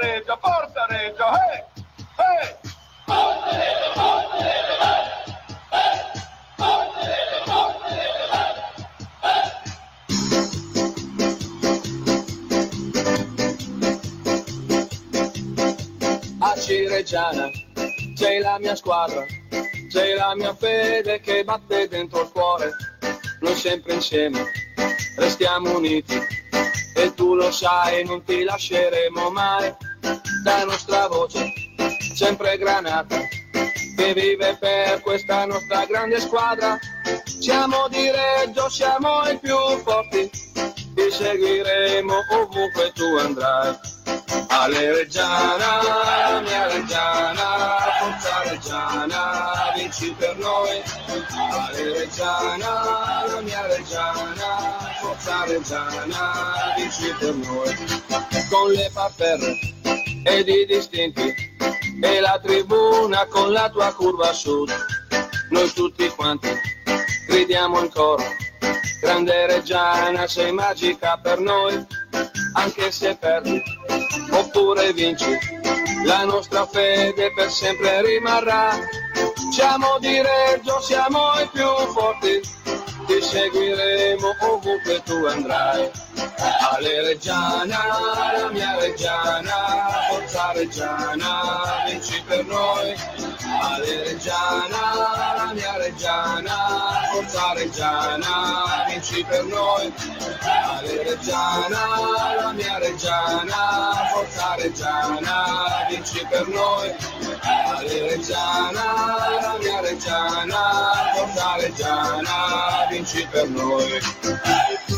Reggio, forza Reggio, eh! Eh! Forza Reggio, forza Reggio, A Cireggiana sei la mia squadra, sei la mia fede che batte dentro il cuore. Noi sempre insieme restiamo uniti e tu lo sai, non ti lasceremo mai. La nostra voce sempre granata che vive per questa nostra grande squadra. Siamo di Reggio, siamo i più forti, ti seguiremo ovunque tu andrai. Ale Reggiana, mia Reggiana, forza Reggiana, vinci per noi. Ale Reggiana, la mia Reggiana, forza Reggiana, vinci per noi. Con le parterre ed i distinti e la tribuna con la tua curva sud. Noi tutti quanti gridiamo in coro. Grande Reggiana, sei magica per noi, anche se perdi oppure vinci, la nostra fede per sempre rimarrà. Siamo di Reggio, siamo i più forti, ti seguiremo ovunque tu andrai. Ale Reggiana, la mia Reggiana, forza Reggiana, vinci per noi. Ale Reggiana, la mia Reggiana, forza Reggiana, vinci per noi. Ale Reggiana, la mia Reggiana, forza Reggiana, vinci per noi. Ale Reggiana, la mia Reggiana, forza Reggiana, vinci per noi.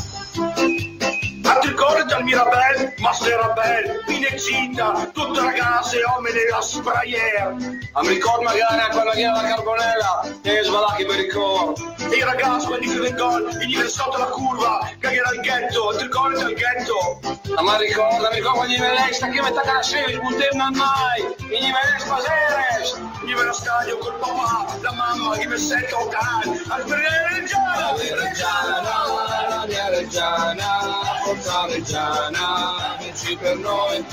Ricorda il Mirabel, Masterabel, Pinexita, tutte ragazze, uomini a sprayer. A mi ricordo magari a quella che la carbonella, che svalacchi per il coro. E i ragazzi, quelli che vengono, e gli sotto la curva, che era il ghetto, ti ricordi il ghetto? Ma ricorda, mi ricordo gli velei, sta che metà cara sera, non temma mai, e gli velei spaseres. Gli ve lo stadio col papà, la mamma, gli ve sento cane, al Reggiana, Reggiana, la mia Reggiana, forza Reggiana, vinci per noi.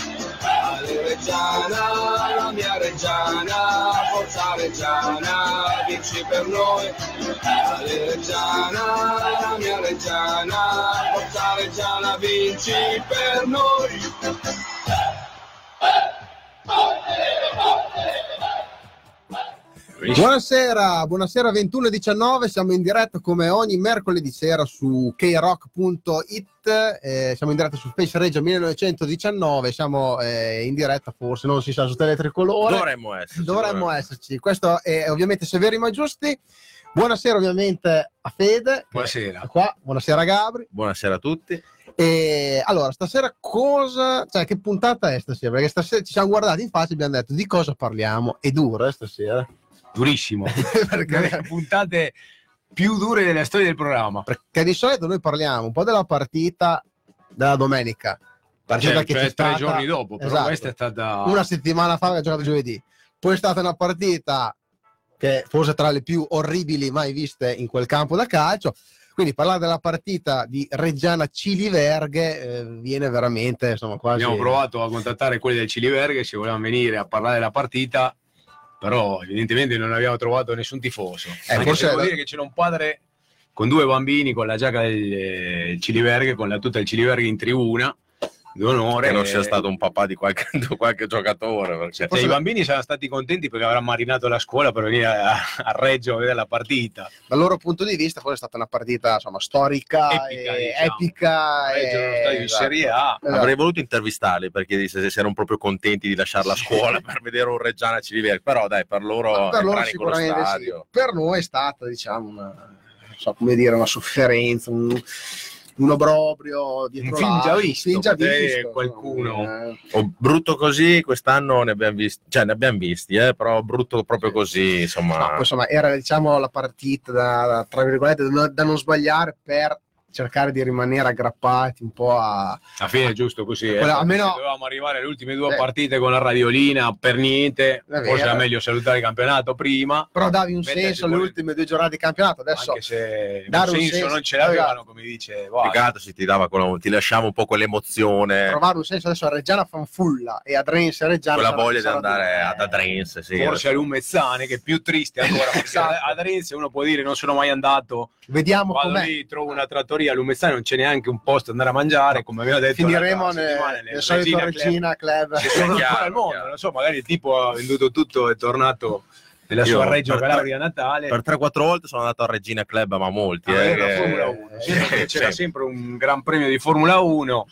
Ale Reggiana, la mia Reggiana, forza Reggiana, vinci per noi. Ale Reggiana, la mia Reggiana, forza Reggiana, vinci per noi. Buonasera, buonasera 21.19, siamo in diretta come ogni mercoledì sera su krock.it, eh, siamo in diretta su Space Reggio 1919, siamo eh, in diretta forse, non si sa, su Teletricolore. Dovremmo esserci. Dovremmo esserci, questo è ovviamente Severi ma Giusti. Buonasera ovviamente a Fede. Buonasera. Qua. Buonasera Gabri. Buonasera a tutti. E allora, stasera cosa, cioè che puntata è stasera? Perché stasera ci siamo guardati in faccia e abbiamo detto di cosa parliamo. È dura eh, stasera. Durissimo. perché, Le puntate più dure della storia del programma. perché di solito noi parliamo un po' della partita della domenica. Partita Cioè, che cioè c'è tre stata giorni dopo, però Esatto. questa è stata una settimana fa che ha giocato giovedì. Poi è stata una partita che forse tra le più orribili mai viste in quel campo da calcio. Quindi parlare della partita di Reggiana Ciliverghe eh, viene veramente insomma quasi abbiamo provato a contattare quelli del Ciliverghe se volevano venire a parlare della partita, però evidentemente non abbiamo trovato nessun tifoso. Eh, forse se devo dire che c'era un padre con due bambini con la giacca del eh, Ciliverghe, con la tuta del Ciliverghe in tribuna d'onore. Che non sia stato un papà di qualche, di qualche giocatore. Perché... Cioè, I bambini saranno stati contenti perché avranno marinato la scuola per venire a, a Reggio a vedere la partita. dal loro punto di vista forse è stata una partita insomma storica Epica, e diciamo. epica Reggio e- in esatto. Serie A. Esatto. Avrei voluto intervistarli perché disse se erano proprio contenti di lasciare la scuola per vedere un Reggiana Ciliverghi. Però dai, per loro, per loro sì. per noi è stata diciamo una so come dire una sofferenza un, un obbrobrio dietro Un film già visto, film già visto, qualcuno- eh. O brutto così, quest'anno ne abbiamo visti, cioè ne abbiamo visti, eh, però brutto proprio Sì. così, insomma. No, poi, insomma era diciamo la partita da, da- tra virgolette da, da non sbagliare per cercare di rimanere aggrappati un po' a... Alla fine giusto così. Eh. Quella- almeno- Se dovevamo arrivare alle ultime due Eh. partite con la radiolina per niente. È Forse era meglio salutare il campionato prima. Però davi un senso alle ultime due giornate di campionato. Adesso Anche se dare un senso, senso- non ce l'avevano, come dice altro si ti dava quella, ti lasciava un po' quell'emozione, trovare un senso adesso a Reggiana Fanfulla e a Drense Reggiana quella voglia di andare ad Adrense. Sì, Forse a Lumezzane, che è più triste ancora. Perché Esatto. ad Arenze uno può dire non sono mai andato. Vediamo Vado com'è. lì, trovo una trattoria a Lumezzane, non c'è neanche un posto da andare a mangiare. Come aveva detto Finiremo nel, solito Regina Club. Club. Sono Chiaro, al mondo, non so, magari il tipo ha venduto tutto e è tornato nella Io sua Reggio Calabria natale. Per 3-4 volte sono andato al Regina Club, ma molti. a eh, vedere la che- Formula 1. eh, c'era sì. sempre un gran premio di Formula 1.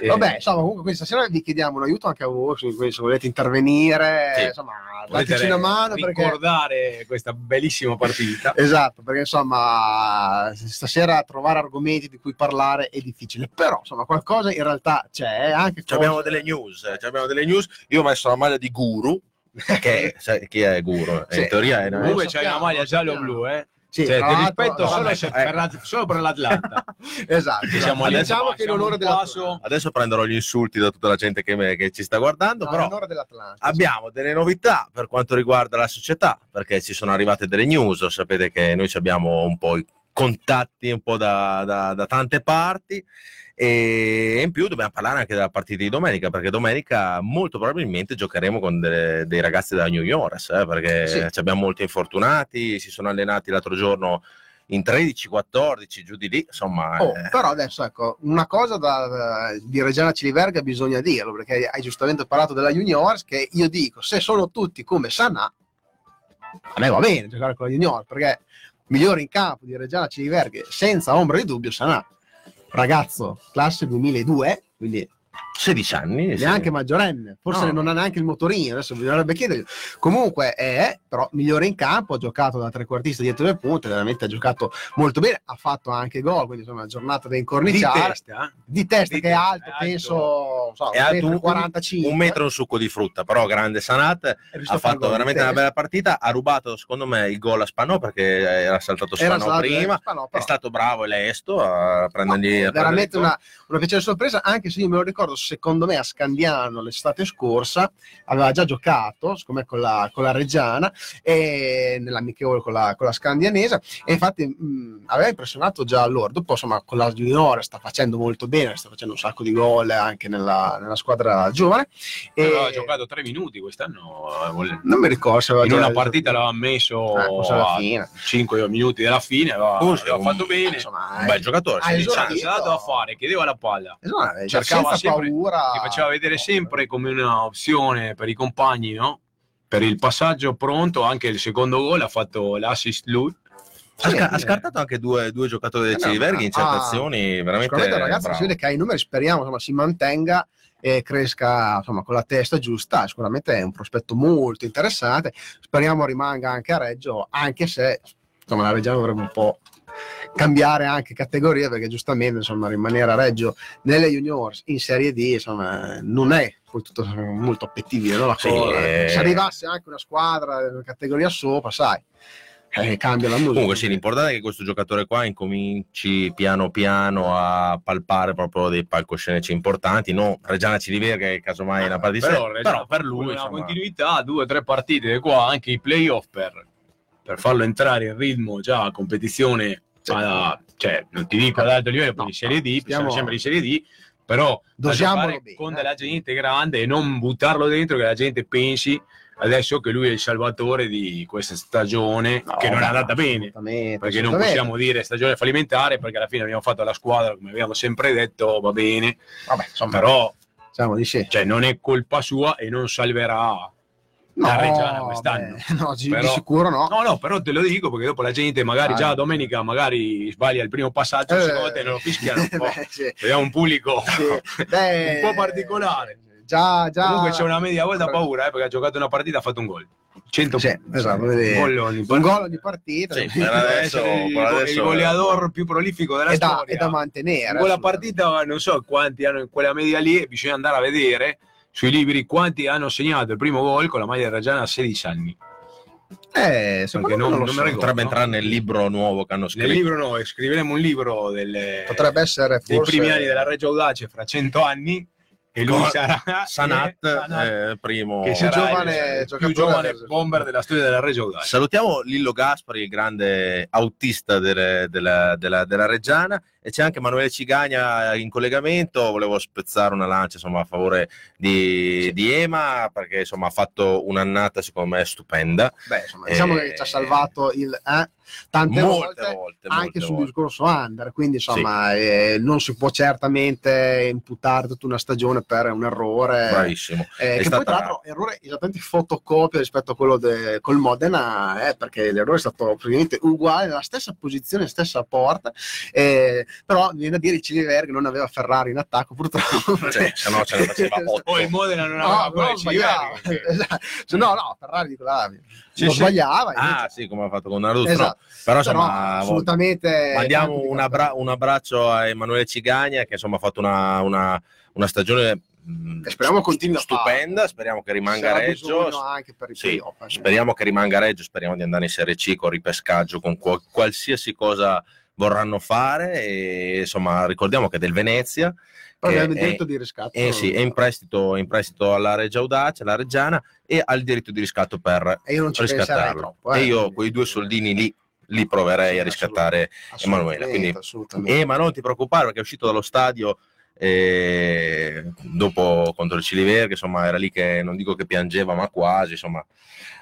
E- Vabbè, insomma, comunque questa sera vi chiediamo un aiuto anche a voi, se se volete intervenire, Sì. insomma, volete dateci una mano perché... ricordare questa bellissima partita. Esatto, perché insomma stasera trovare argomenti di cui parlare è difficile, però insomma qualcosa in realtà c'è, anche Ci abbiamo cose- delle news, eh, abbiamo delle news. Io ho messo la maglia di Guru, che sai chi è Guru? Sì. In teoria è Comunque lo c'hai una maglia giallo-blu, eh? Sì, Cioè, ti rispetto solo, vabbè, eh. per la- solo per l'Atlanta. esatto, siamo lì, diciamo che in onore un della passo- Adesso prenderò gli insulti da tutta la gente che, me- che ci sta guardando, No, però in onore dell'Atlanta. abbiamo delle novità per quanto riguarda la società, perché ci sono arrivate delle news, sapete che noi ci abbiamo un po' i contatti un po' da, da- da tante parti e in più dobbiamo parlare anche della partita di domenica, perché domenica molto probabilmente giocheremo con delle- dei ragazzi della New York, eh, perché Sì. ci abbiamo molti infortunati, si sono allenati l'altro giorno in 13-14, giù di lì, insomma... Oh, eh, però adesso ecco, una cosa da, da- di Reggiana Ciliverga bisogna dirlo, perché hai giustamente parlato della Juniors, che io dico, se sono tutti come Sanà, a me va bene giocare con la Junior, perché migliore in campo di Reggiana Ciliverga, senza ombra di dubbio, Sanà. Ragazzo, classe 2002, quindi 16 anni. sì. neanche maggiorenne, forse No. non ha neanche il motorino, adesso bisognerebbe chiedergli. Comunque è però migliore in campo, ha giocato da trequartista dietro le punte, veramente ha giocato molto bene, ha fatto anche gol, quindi insomma una giornata da Di incorniciare. testa, eh? Di testa Di che è testa, alto, è alto. penso, non so, È un alto metro un- 45. un metro e un succo di frutta, però grande Sanat, ha fatto di veramente una bella partita, ha rubato secondo me il gol a Spanò perché era saltato Era Spanò stato- prima, ma no, è stato bravo e lesto a prendergli... No, a veramente una, una piacevole sorpresa, anche se io me lo ricordo, secondo me a Scandiano l'estate scorsa aveva già giocato, secondo me con la, con la Reggiana, e nell'amichevole con la, con la Scandianese, e infatti mh, aveva impressionato già allora. Dopo, insomma, con la Junior sta facendo molto bene, sta facendo un sacco di gol anche nella, nella squadra giovane. E Aveva giocato tre minuti quest'anno. eh, non mi ricordo se aveva In una partita l'aveva messo Eh, a fine. 5 minuti dalla fine, aveva, Oh, aveva fatto bene. Insomma, Un bel giocatore, 16 esatto. anni. Si è dato a fare, chiedeva la palla. già cercava senza sempre- paura. Ti faceva vedere sempre come una opzione per i compagni, no? Per il passaggio pronto, anche il secondo gol ha fatto l'assist lui. Ha, Sì, ha eh. scartato anche due, due giocatori del Eh, no, Ciliverghi in certe ah, azioni veramente Sicuramente il ragazzo bravo. si vede che ha i numeri, speriamo insomma, si mantenga e cresca insomma, con la testa giusta. Sicuramente è un prospetto molto interessante. Speriamo rimanga anche a Reggio, anche se insomma, la Reggiana dovrebbe un po' cambiare anche categoria perché giustamente insomma, rimanere a Reggio nelle juniors in Serie D insomma, non è poi tutto molto appetibile no, la Sì, cosa. eh. se arrivasse anche una squadra una categoria sopra sai eh, cambia la musica Comunque sì, l'importante è che questo giocatore qua incominci piano piano a palpare proprio dei palcoscenici importanti, non Reggiana Ciliverga che casomai è una partita, Però, però, per lui una continuità, due o tre partite di qua, anche i playoff per, per farlo entrare in ritmo già a competizione, alla- cioè non ti dico. Ad alto livello, No, di Serie D, stiamo- siamo sempre di Serie D, però Dosiamolo bene, con eh. della gente grande e non buttarlo dentro che la gente pensi adesso che lui è il salvatore di questa stagione No, che non è andata bene. Perché non possiamo dire stagione fallimentare perché alla fine abbiamo fatto la squadra come abbiamo sempre detto va bene. Vabbè, insomma, però diciamo cioè, non è colpa sua e non salverà la Reggiana quest'anno. beh, no, di, di Però- sicuro no. No, no, però te lo dico perché dopo la gente magari Ah, già no. domenica magari sbaglia il primo passaggio, Eh, secondo te non lo fischiano un po'. beh, sì, Vediamo un pubblico sì. Beh, un po' particolare. Già, già. Comunque c'è una media gol da paura eh, perché ha giocato una partita e ha fatto un gol. 100 Sì, esatto. Gol ogni Un partita. gol ogni partita. Sì, per adesso- il, per adesso- il goleador più prolifico della è, da, storia. è da mantenere. quella assolutamente. partita non so quanti hanno in quella media lì bisogna andare a vedere sui libri quanti hanno segnato il primo gol con la maglia reggiana a 16 anni Eh, secondo non- non lo non so. ricordo. Potrebbe no? entrare nel libro nuovo che hanno Nel scritto. libro no, scriveremo un libro delle, Potrebbe essere dei forse... primi anni della Reggio Audace fra cento anni e lui Con sarà Sanat, Sanat, eh, primo. che più sarà giovane il più giovane del- bomber della storia della Reggio Audace. Salutiamo Lillo Gaspari, il grande autista delle- della, della- della Reggiana, e c'è anche Emanuele Cigagna in collegamento. Volevo spezzare una lancia insomma, a favore di, di Ema perché insomma, ha fatto un'annata secondo me stupenda. Beh, insomma, diciamo Eh, che ci ha salvato il... eh, tante molte volte, volte, anche sul volte. discorso under, quindi insomma eh, non si può certamente imputare tutta una stagione per un errore. Bravissimo. Eh, che stata- poi tra l'altro errore esattamente fotocopia rispetto a quello de- col Modena, eh, perché l'errore è stato praticamente uguale, nella stessa posizione, stessa porta, eh, però viene a dire il Ciliverg non aveva Ferrari in attacco purtroppo. Cioè, se no ce ne faceva otto. Poi il Modena non No, aveva però quello. Ciliberri, che- Esatto. Se no, no, Ferrari dico, là, Sì, non sì. sbagliava. Ah, invece- sì, come ha fatto con Naruto. Esatto. Però Però insomma, assolutamente mandiamo un, abbra- un abbraccio a Emanuele Cigagna che insomma ha fatto una, una- una stagione mh, E speriamo continui stupenda. Speriamo che rimanga a Sarà Reggio. Sì, eh. Speriamo che rimanga a Reggio, speriamo di andare in Serie C con ripescaggio, con qual- qualsiasi cosa vorranno fare. E, insomma, ricordiamo che è del Venezia. Però è- di riscatto. eh sì, è in prestito, in prestito alla Regia Audace, alla Reggiana, e ha il diritto di riscatto per E io non ci penserei riscattarlo. troppo. eh. e io quei due soldini lì li proverei a riscattare Emanuele. Quindi, assolutamente. eh, ma non ti preoccupare perché è uscito dallo stadio eh, dopo contro il Ciliver, che insomma era lì che non dico che piangeva, ma quasi, insomma,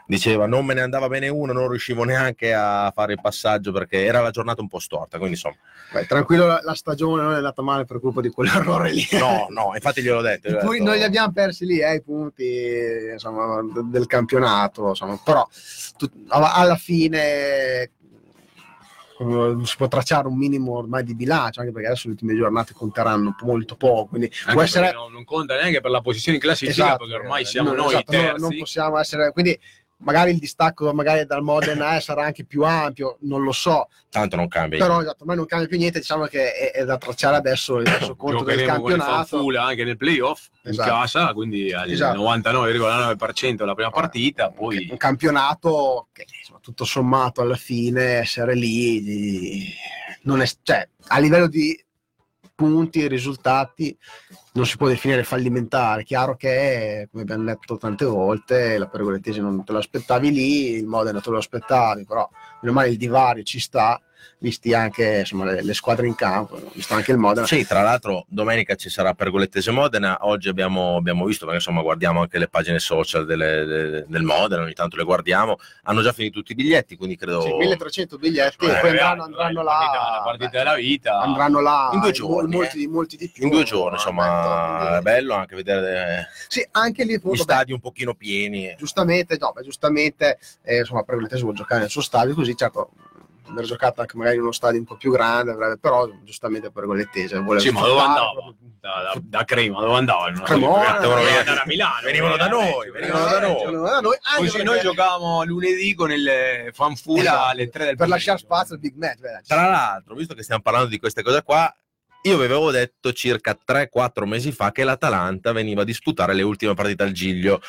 diceva non me ne andava bene uno, non riuscivo neanche a fare il passaggio perché era la giornata un po' storta, quindi insomma, Beh, tranquillo, la, la stagione non è andata male per colpa di quell'errore lì. no, no, infatti gliel'ho detto. gliel'ho Poi detto- noi li abbiamo persi lì, eh, i punti insomma, de- del campionato, insomma, però alla fine si può tracciare un minimo ormai di bilancio, anche perché adesso le ultime giornate conteranno molto poco, quindi Anche può essere... non, conta neanche per la posizione in classifica, Esatto, perché ormai siamo no, noi esatto, no, terzi. non possiamo essere... Quindi magari il distacco magari dal Modena eh, sarà anche più ampio, non lo so, Tanto non cambia. però esatto, ormai non cambia più niente, diciamo che è, è da tracciare adesso il resto conto del con campionato. Fanfula anche nel playoff Esatto. in casa, quindi al Esatto. 99,9% la prima partita, poi un campionato che insomma, tutto sommato alla fine essere lì di- non è, cioè, a livello di punti e risultati non si può definire fallimentare chiaro che come abbiamo detto tante volte la pergolettese non te lo aspettavi lì il Modena te lo aspettavi però meno male il divario ci sta visti anche insomma, le, le squadre in campo visto anche il Modena Sì, tra l'altro domenica ci sarà Pergolettese Modena, oggi abbiamo, abbiamo visto, perché insomma guardiamo anche le pagine social delle- de- del Modena, ogni tanto le guardiamo, hanno già finito tutti i biglietti, quindi credo... Sì, 1300 biglietti Eh, e poi eh, andranno, andranno la partita- là la partita beh, della vita andranno là In due giorni, molti, eh. di- molti di più In due giorni, eh, insomma, detto, è bello anche vedere eh, sì anche lì gli appunto, beh, stadi un pochino pieni. giustamente no, beh, giustamente eh, insomma Pergolettese vuole giocare nel suo stadio così certo aver giocato anche magari in uno stadio un po' più grande avrebbe- però giustamente Pergolettese vuole Sì, ma dove andava? Da, da, da Crema, dove andavano? Cremona, Dovevano venivano- andare a Milano. venivano da noi, venivano da noi. Venivano da noi, anche Così perché- noi giocavamo lunedì con il Fanfula Esatto, alle 3 del per lasciare spazio al big match vedi. Tra l'altro, visto che stiamo parlando di queste cose qua, io vi avevo detto circa 3-4 mesi fa che l'Atalanta veniva a disputare le ultime partite al Giglio.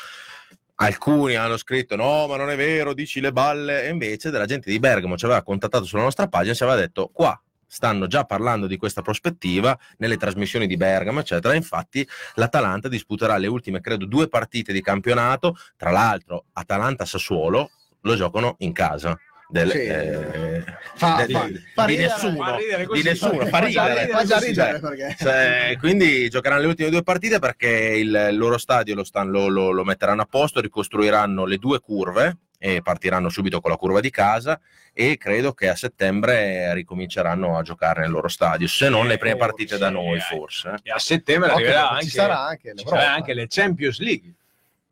Alcuni hanno scritto no, ma non è vero, dici le balle. E invece della gente di Bergamo ci aveva contattato sulla nostra pagina e ci aveva detto qua stanno già parlando di questa prospettiva nelle trasmissioni di Bergamo, eccetera. Infatti l'Atalanta disputerà le ultime, credo, due partite di campionato. Tra l'altro, Atalanta-Sassuolo lo giocano in casa. Del, Sì. eh, Fa- del- fa- di fa ridere, nessuno, fa ridere di nessuno, fa ridere, fa già ridere cioè, perché cioè, quindi giocheranno le ultime due partite perché il loro stadio lo, stan- lo- lo- lo metteranno a posto, ricostruiranno le due curve e partiranno subito con la curva di casa e credo che a settembre ricominceranno a giocare nel loro stadio, se non le prime Eh, partite da noi eh. forse. E a settembre arriverà anche, ci sarà anche ci sarà anche le Champions League.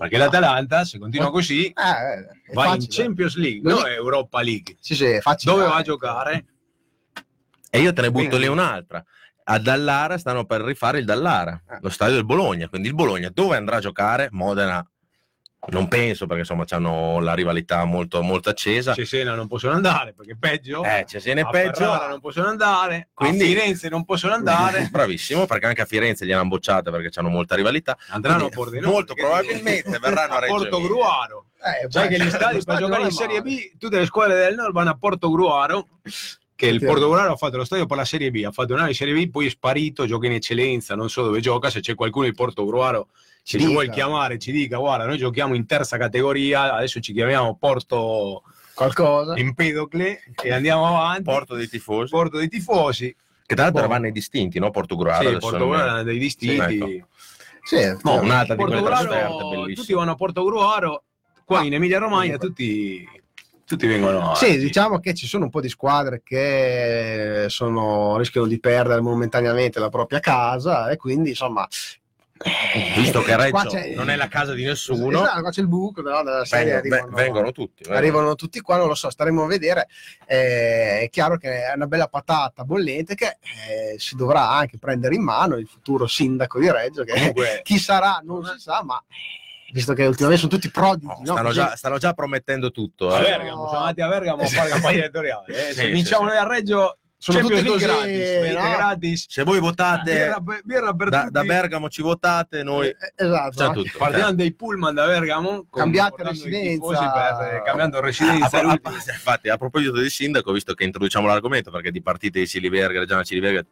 Perché l'Atalanta, se continua così, Eh, eh, va in facile. Champions League, è- Europa League. Sì, sì, è facile. Dove va a giocare? E io te ne butto Quindi- lì un'altra. A Dallara stanno per rifare il Dallara, Eh. lo stadio del Bologna. Quindi il Bologna dove andrà a giocare? Modena non penso perché insomma hanno la rivalità molto, molto accesa. Cesena non possono andare perché è peggio. Eh, Cesena è a peggio. Ferrara non possono andare. Quindi- A Firenze non possono andare. Bravissimo, perché anche a Firenze gliel'hanno bocciate perché hanno molta rivalità. Andranno a Quindi, Pordenone. molto probabilmente verranno a Reggio Emilia. Portogruaro. Eh, Sai beh, che gli stadi lo per giocare in Serie. B, tutte le squadre del nord vanno a Porto Gruaro, che il. Porto Gruaro ha fatto lo stadio per la Serie B, ha fatto un anno di Serie B, poi è sparito, gioca in eccellenza, non so dove gioca, se c'è qualcuno di Porto Gruaro Ci dica. vuoi chiamare ci dica guarda noi giochiamo in terza categoria, adesso ci chiamiamo Porto Qualcosa? Empedocle e andiamo avanti, Porto dei tifosi. Porto dei tifosi, Che tra l'altro Boh. eravamo nei distinti, no? Portogruaro. sì, adesso Porto non- Gruaro era dei distinti. Sì, ecco. Sì, No, un'altra di quelle trasferte tutti bellissime. vanno a Porto Gruaro, qua Ah. in Emilia Romagna tutti, tutti vengono. Sì, diciamo che ci sono un po' di squadre che sono, rischiano di perdere momentaneamente la propria casa e quindi insomma... Visto che qua Reggio non è la casa di nessuno, Esatto, qua c'è il buco no, della serie, vengono, arrivano, vengono tutti. vengono. arrivano tutti qua, non lo so, staremo a vedere. Eh, è chiaro che è una bella patata bollente che eh, si dovrà anche prendere in mano il futuro sindaco di Reggio, che Comunque, chi sarà non si sa, ma visto che ultimamente sono tutti prodigi, No, no? stanno, Così- già, stanno già promettendo tutto. a eh. Bergamo, siamo andati a Bergamo a fare campagna elettorale. eh. Se Sì, vinciamo sì, noi a Reggio, Sono Champions tutte così, gratis, no? gratis. Se voi votate Birra, birra per da, da Bergamo, ci votate, noi Eh, esatto, c'è no? tutto. Partiamo dei pullman da Bergamo, Cambiate residenza. per- eh, cambiando A- residenza. a- a- l'ultimo. infatti, a proposito del sindaco, visto che introduciamo l'argomento, perché di partite di Siliverga, Reggiana Siliverga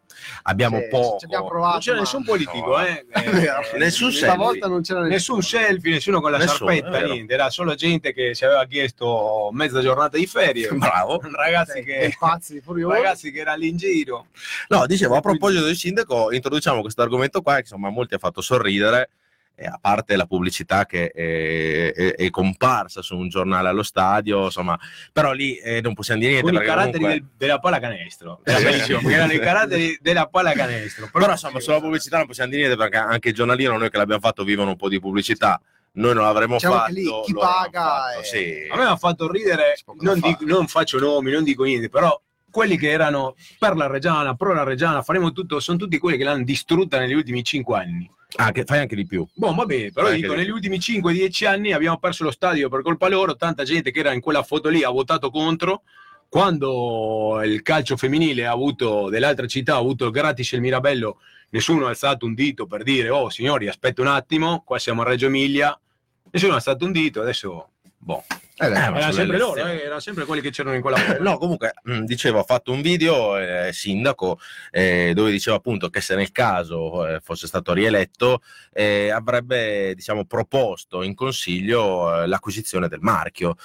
abbiamo Sì, poco. ci abbiamo provato, non c'è ma- nessun politico, No. eh. Eh, Nessun Stavolta non c'era. Nessun selfie, nessuno con la Nessuno, sciarpetta, niente. Era solo gente che ci aveva chiesto mezza giornata di ferie. Bravo. Ragazzi che, pazzi furiosi. ragazzi che erano lì in giro. No, dicevo, a proposito del sindaco, introduciamo questo argomento qua, che insomma a molti ha fatto sorridere, e a parte la pubblicità che è, è- è comparsa su un giornale allo stadio, insomma, però lì eh, non possiamo dire niente. Con i caratteri comunque- del- della pallacanestro. Era bellissimo, erano i caratteri della pallacanestro. Però insomma, sulla pubblicità non possiamo dire niente perché anche il giornalino, noi che l'abbiamo fatto, vivono un po' di pubblicità. Noi non l'avremmo Diciamo fatto. lì chi paga fatto, è- sì. A me ha fatto ridere, non, dico- non faccio nomi, non dico niente, però quelli che erano per la Reggiana, pro la Reggiana, faremo tutto, sono tutti quelli che l'hanno distrutta negli ultimi cinque anni. Ah, che fai anche di più. Boh, va bene, però dico, negli ultimi 5-10 anni abbiamo perso lo stadio per colpa loro, tanta gente che era in quella foto lì ha votato contro. Quando il calcio femminile ha avuto dell'altra città, ha avuto il gratis il Mirabello, nessuno ha alzato un dito per dire, oh signori, aspetta un attimo, qua siamo a Reggio Emilia. Nessuno ha alzato un dito, adesso, boh. Eh, beh, Eh, ma Era sempre loro, eh, erano sempre quelli che c'erano in quella foto. No, comunque, mh, dicevo, ha fatto un video, eh, sindaco, eh, dove diceva appunto che se nel caso eh, fosse stato rieletto, eh, avrebbe, diciamo, proposto in consiglio eh, l'acquisizione del marchio.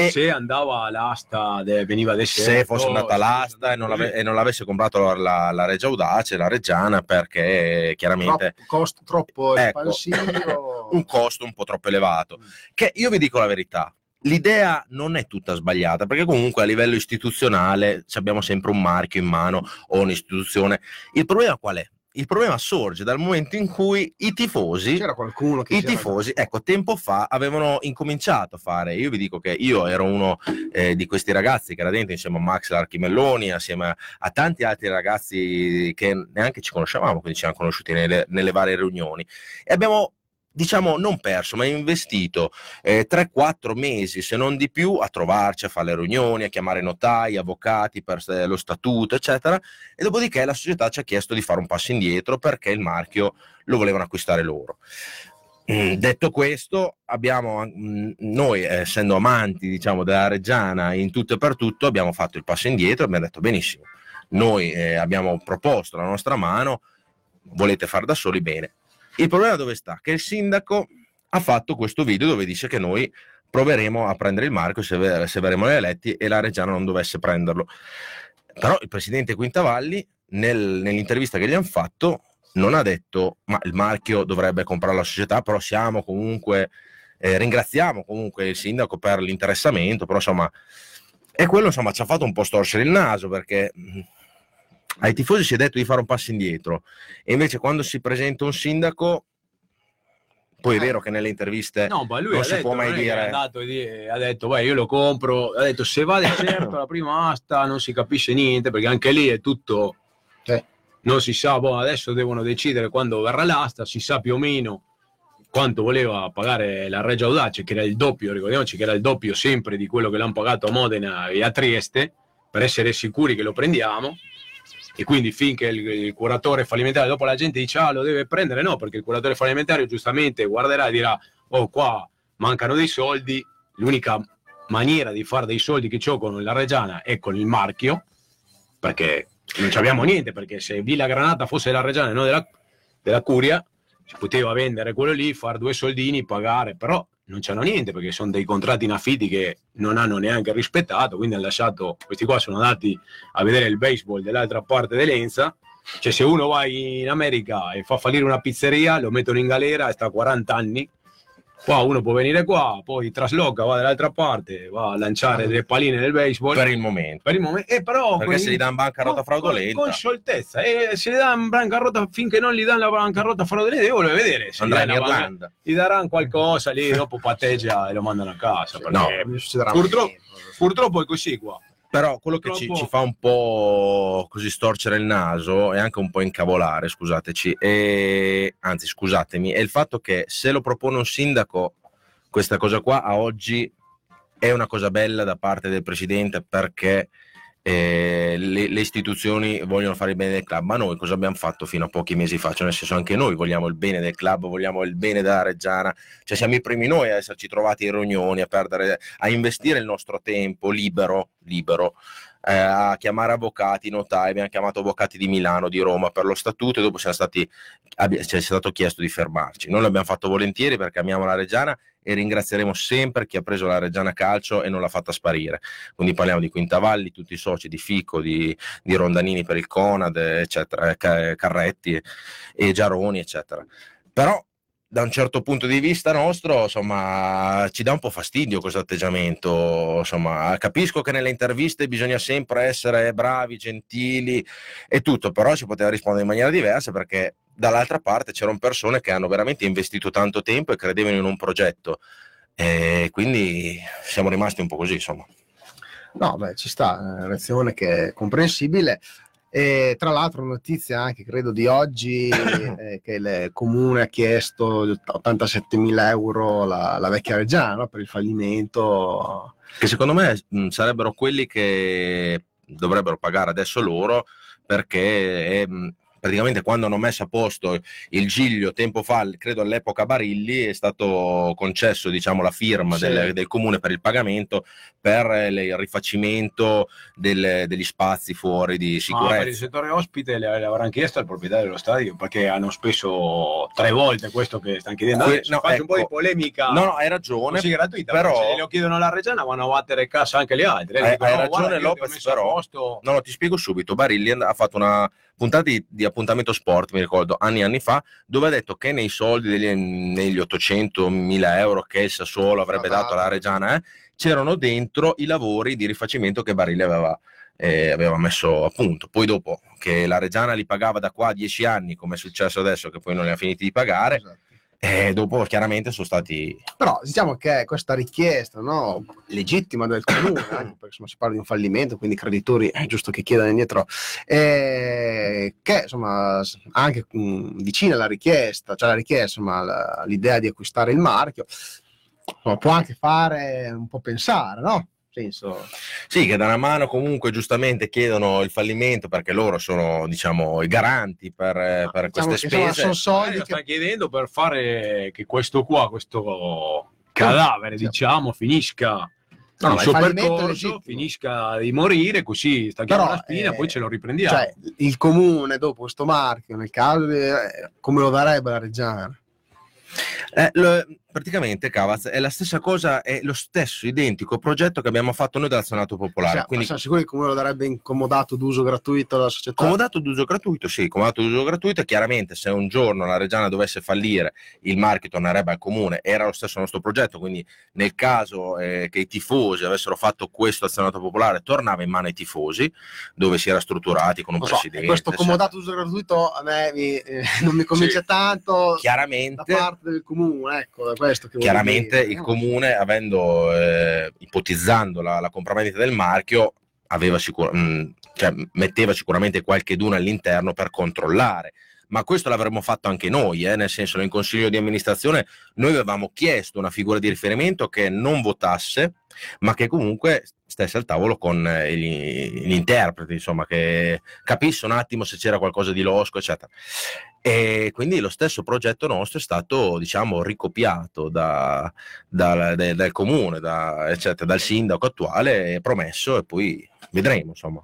E Se andava all'asta, de- veniva deserto. se fosse andata all'asta e non, l'ave- e non l'avesse comprato la, la, la Regia Audace, la Reggiana, perché chiaramente troppo, costo troppo Ecco. espansivo. un costo un po' troppo elevato. Che io vi dico la verità, l'idea non è tutta sbagliata, perché comunque a livello istituzionale abbiamo sempre un marchio in mano o un'istituzione. Il problema qual è? Il problema sorge dal momento in cui i tifosi C'era qualcuno che i tifosi, ecco, tempo fa avevano incominciato a fare. Io vi dico che io ero uno eh, di questi ragazzi che era dentro insieme a Max Larchimelloni, assieme a, a tanti altri ragazzi che neanche ci conoscevamo, quindi ci hanno conosciuti nelle, nelle varie riunioni. E abbiamo diciamo non perso, ma investito eh, 3-4 mesi, se non di più, a trovarci, a fare le riunioni, a chiamare notai, avvocati per lo statuto, eccetera. E dopodiché la società ci ha chiesto di fare un passo indietro perché il marchio lo volevano acquistare loro. Mm, Detto questo, abbiamo mm, noi, essendo amanti diciamo, della Reggiana in tutto e per tutto, abbiamo fatto il passo indietro e abbiamo detto benissimo. Noi eh, abbiamo proposto la nostra mano, volete fare da soli bene. Il problema dove sta? Che il sindaco ha fatto questo video dove dice che noi proveremo a prendere il marchio se, se verremo eletti e la Reggiana non dovesse prenderlo. Però il presidente Quintavalli, nel- nell'intervista che gli hanno fatto, non ha detto ma il marchio dovrebbe comprare la società, però siamo comunque, eh, ringraziamo comunque il sindaco per l'interessamento, però insomma, e quello insomma ci ha fatto un po' storcere il naso perché ai tifosi si è detto di fare un passo indietro e invece quando si presenta un sindaco, poi è Eh. vero che nelle interviste No, ma lui non si detto, può mai dire- e ha detto, beh, io lo compro. Ha detto, se va deserto la prima asta non si capisce niente, perché anche lì è tutto... Sì. Non si sa, boh, adesso devono decidere quando verrà l'asta, si sa più o meno quanto voleva pagare la Regia Audace, che era il doppio, ricordiamoci che era il doppio sempre di quello che l'hanno pagato a Modena e a Trieste, per essere sicuri che lo prendiamo. E quindi finché il, il curatore fallimentare, dopo la gente dice ah lo deve prendere, no, perché il curatore fallimentare giustamente guarderà e dirà oh qua mancano dei soldi, l'unica maniera di fare dei soldi che ho con la Reggiana è con il marchio, perché non abbiamo niente, perché se Villa Granata fosse la Reggiana e non della, della Curia, si poteva vendere quello lì, fare due soldini, pagare, però non c'hanno niente perché sono dei contratti in affitti che non hanno neanche rispettato, quindi hanno lasciato, questi qua sono andati a vedere il baseball dell'altra parte dell'Enza, cioè se uno va in America e fa fallire una pizzeria, lo mettono in galera e sta 40 anni Qua uno può venire qua, poi trasloca, va dall'altra parte, va a lanciare delle palline nel baseball. Per il momento. Per il momento. Eh, però, Perché con- se gli danno bancarotta fraudolenta, Con, con scioltezza. E se gli danno bancarotta finché non gli danno la bancarotta fraudolenta, io voglio vedere. Se gli, andrà in danno la banca- Irlanda. gli daranno qualcosa lì, dopo patteggia e lo mandano a casa. No, purtroppo, purtroppo è così qua. Però quello che ci, ci fa un po' così storcere il naso e anche un po' incavolare, scusateci, e, anzi scusatemi, è il fatto che se lo propone un sindaco, questa cosa qua a oggi è una cosa bella da parte del presidente perché eh, le, le istituzioni vogliono fare il bene del club, ma noi cosa abbiamo fatto fino a pochi mesi fa? Cioè, nel senso anche noi vogliamo il bene del club, vogliamo il bene della Reggiana, cioè siamo i primi noi a esserci trovati in riunioni, a perdere, a investire il nostro tempo libero, libero eh, a chiamare avvocati, notai, abbiamo chiamato avvocati di Milano, di Roma per lo statuto e dopo siamo stati, abbi- ci è stato chiesto di fermarci. Noi l'abbiamo fatto volentieri perché amiamo la Reggiana e ringrazieremo sempre chi ha preso la Reggiana Calcio e non l'ha fatta sparire. Quindi parliamo di Quintavalli, tutti i soci di Fico, di, di Rondanini per il Conad, eccetera, eh, Ca- Carretti e Giaroni, eccetera. Però da un certo punto di vista nostro, insomma, ci dà un po' fastidio questo atteggiamento. Insomma, capisco che nelle interviste bisogna sempre essere bravi, gentili e tutto, però si poteva rispondere in maniera diversa perché dall'altra parte c'erano persone che hanno veramente investito tanto tempo e credevano in un progetto. E quindi siamo rimasti un po' così, insomma. No, beh, ci sta, è una reazione che è comprensibile. E tra l'altro notizia anche, credo, di oggi eh, che il comune ha chiesto 87.000 euro la, la vecchia Reggiana per il fallimento. Che secondo me mh, sarebbero quelli che dovrebbero pagare adesso loro perché è, mh, praticamente quando hanno messo a posto il Giglio tempo fa, credo all'epoca Barilli, è stato concesso diciamo, la firma Sì. del, del comune per il pagamento per eh, il rifacimento del- degli spazi fuori di Ma per il sicurezza. settore ospite le, le avranno chiesto al proprietario dello stadio perché hanno speso tre volte questo che stanno chiedendo. Que- no, faccio un po' di ecco. polemica. No, no, hai ragione. Gratuita, però- se lo chiedono alla Reggiana vanno a battere cassa anche le altre. Hai- Dicono, hai "No, ragione, Lopez, però- posto". No, no, ti spiego subito. Barilli ha fatto una puntata di, di appuntamento sport, mi ricordo, anni e anni fa, dove ha detto che nei soldi, degli, negli 800 mila euro che il Sassuolo avrebbe Esatto. dato alla Reggiana, eh, c'erano dentro i lavori di rifacimento che Barilli aveva, eh, aveva messo a punto. Poi dopo che la Reggiana li pagava da qua a 10 anni, come è successo adesso, che poi non li ha finiti di pagare, Esatto. E dopo chiaramente sono stati... Però diciamo che questa richiesta no, legittima del comune, anche perché insomma, si parla di un fallimento, quindi i creditori è giusto che chiedano indietro, eh, che insomma anche mh, vicina alla richiesta, cioè la richiesta, insomma, la- l'idea di acquistare il marchio, insomma, può anche fare un po' pensare, no? Nel senso, Sì, che da una mano comunque giustamente chiedono il fallimento perché loro sono, diciamo, i garanti per, eh, per diciamo queste spese. sono Magari soldi lo che stanno chiedendo per fare che questo qua, questo cadavere, Sì. diciamo, finisca No, il suo percorso, legittimo. finisca di morire, così stacchiamo Però, la spina, eh, poi ce lo riprendiamo. cioè, il comune dopo questo marchio, nel caso di- eh, come lo darebbe la Reggiana? Eh, lo- praticamente, Cavaz, è la stessa cosa, è lo stesso identico progetto che abbiamo fatto noi dal Senato Popolare. Cioè, Quindi, siamo sicuri che il comune lo darebbe incomodato d'uso gratuito alla società? comodato d'uso gratuito, sì, comodato d'uso gratuito. Chiaramente, se un giorno la Reggiana dovesse fallire, il marchio tornerebbe al comune. Era lo stesso nostro progetto. Quindi, nel caso eh, che i tifosi avessero fatto questo al Senato Popolare, tornava in mano ai tifosi, dove si era strutturati con un so, presidente. questo comodato uso gratuito a me mi- eh, non mi convince Sì. tanto da Chiaramente, parte del comune, ecco, da questo che chiaramente dire. il comune, avendo eh, ipotizzando la, la compravendita del marchio, aveva sicur- mh, cioè, metteva sicuramente qualche duna all'interno per controllare. Ma questo l'avremmo fatto anche noi, eh, nel senso, nel consiglio di amministrazione noi avevamo chiesto una figura di riferimento che non votasse ma che comunque stesse al tavolo con eh, gli, gli interpreti, insomma, che capisse un attimo se c'era qualcosa di losco, eccetera. E quindi lo stesso progetto nostro è stato, diciamo, ricopiato da, da, da, dal comune, da, eccetera, dal sindaco attuale, promesso e poi vedremo, insomma.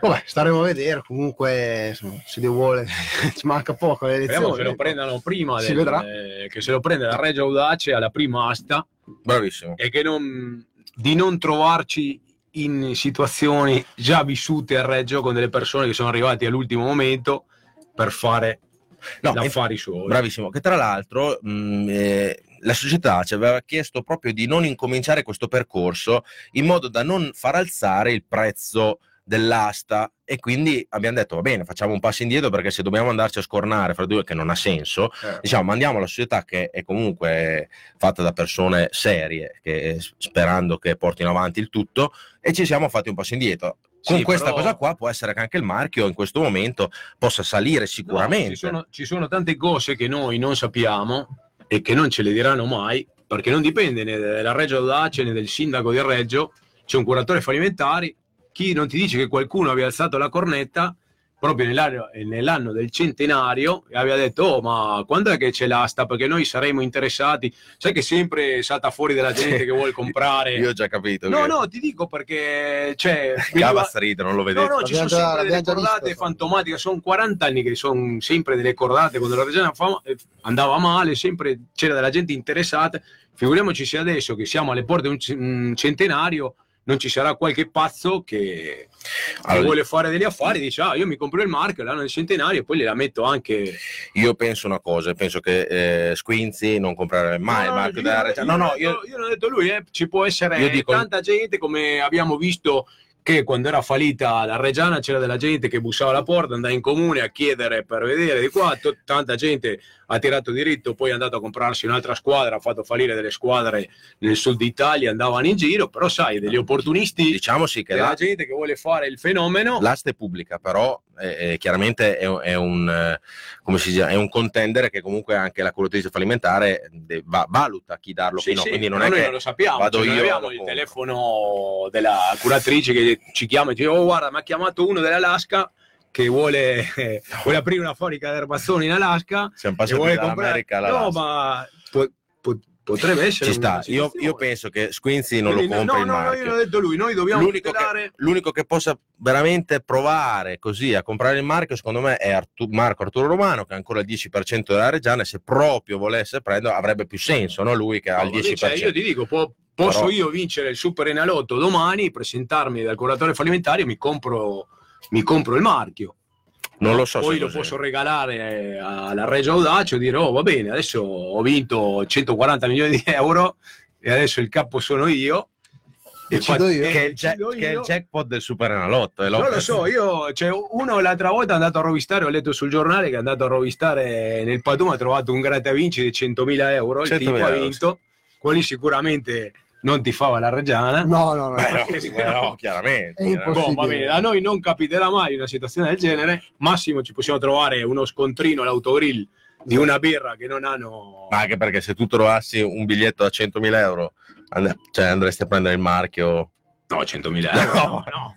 Vabbè, staremo a vedere. Comunque, se Dio vuole, ci manca poco. Le Speriamo elezioni. che lo prendano prima, Si del- vedrà. eh, che se lo prende la Reggio Audace alla prima asta Bravissimo. e che non, di non trovarci in situazioni già vissute a Reggio con delle persone che sono arrivate all'ultimo momento per fare No, affari suoi. Bravissimo, che tra l'altro mh, eh, la società ci aveva chiesto proprio di non incominciare questo percorso in modo da non far alzare il prezzo dell'asta e quindi abbiamo detto va bene facciamo un passo indietro perché se dobbiamo andarci a scornare fra due che non ha senso Eh. diciamo mandiamo la società che è comunque fatta da persone serie che, sperando che portino avanti il tutto e ci siamo fatti un passo indietro con Sì, questa però- cosa qua può essere che anche il marchio in questo momento possa salire No, sicuramente ci, sono, ci sono tante cose che noi non sappiamo e che non ce le diranno mai, perché non dipende né dalla Reggio Audace né del sindaco di Reggio, c'è un curatore fallimentari, chi non ti dice che qualcuno abbia alzato la cornetta proprio nell'anno, nell'anno del centenario e aveva detto oh ma quando è che c'è l'asta perché noi saremo interessati sai che sempre salta fuori della gente che vuole comprare io ho già capito no che- no ti dico perché c'è Cava sta ridere, non lo vedete. No, no, ci sono già- sempre delle cordate visto. fantomatiche, sono 40 anni che sono sempre delle cordate quando la regione andava male, sempre c'era della gente interessata. Figuriamoci se adesso che siamo alle porte di un centenario non ci sarà qualche pazzo che, Allora, vuole fare degli affari, dice ah io mi compro il marchio l'anno del centenario e poi gliela metto anche... io penso una cosa, penso che eh, Squinzi non comprare mai il No, no, marchio io della non- Reggia. io No, no, ho io, detto- io non ho detto lui, eh, ci può essere dico- tanta gente come abbiamo visto che quando era fallita la Reggiana c'era della gente che bussava alla porta, andava in comune a chiedere per vedere di qua, to- tanta gente ha tirato diritto, poi è andato a comprarsi un'altra squadra, ha fatto fallire delle squadre nel sud Italia, andavano in giro, però sai, degli opportunisti, diciamo sì che la, gente che vuole fare il fenomeno, l'asta è pubblica, però eh, eh, chiaramente è, un- è un, eh, come si dice, è un contendere che comunque anche la curatrice fallimentare de- va- valuta chi darlo Sì, chi no, sì, quindi non è noi che non lo sappiamo. vado cioè, io e abbiamo il compro. telefono della curatrice che ci chiama e dice: Oh, guarda, mi ha chiamato uno dell'Alaska che vuole, vuole aprire una fabbrica di erbazzoni in Alaska siamo e passati vuole comprare. No, ma potrebbe essere. ci sta. Io, io penso che Squinzi non Quindi, lo compri no, il no, no, marchio. io l'ho detto lui. Noi dobbiamo L'unico tutelare. che, l'unico che possa veramente provare così a comprare il marchio, secondo me, è Artu- Marco Arturo Romano, che ha ancora il 10% della Reggiana. E se proprio volesse prendere, avrebbe più senso, no? Lui che ha il No, 10%. cioè, io ti dico, po- posso Però- io vincere il Super Enalotto domani, presentarmi dal curatore fallimentare e mi compro, mi compro il marchio. Non lo so. Poi se lo così. posso regalare eh, alla Reggio Audace e dire: Oh, va bene, adesso ho vinto 140 milioni di euro e adesso il capo sono io. E fa- io. Che è, il jack- che è il jackpot del Super Enalotto. e Non lo so, io, cioè, uno l'altra volta è andato a rovistare, ho letto sul giornale che è andato a rovistare nel Paduma, ha trovato un grattavinci di 100.000 euro, il 100.000 tipo ha euro, vinto, quelli sicuramente non ti fava la Reggiana. No, no, no. Beh, no, Perché no- chiaramente. Boh, va bene, a noi non capiterà mai una situazione del genere. Massimo ci possiamo trovare uno scontrino all'autogrill di una birra che non hanno. Ma anche perché se tu trovassi un biglietto da 100.000 euro, and- cioè andresti a prendere il marchio. No, 100.000 euro. No, no.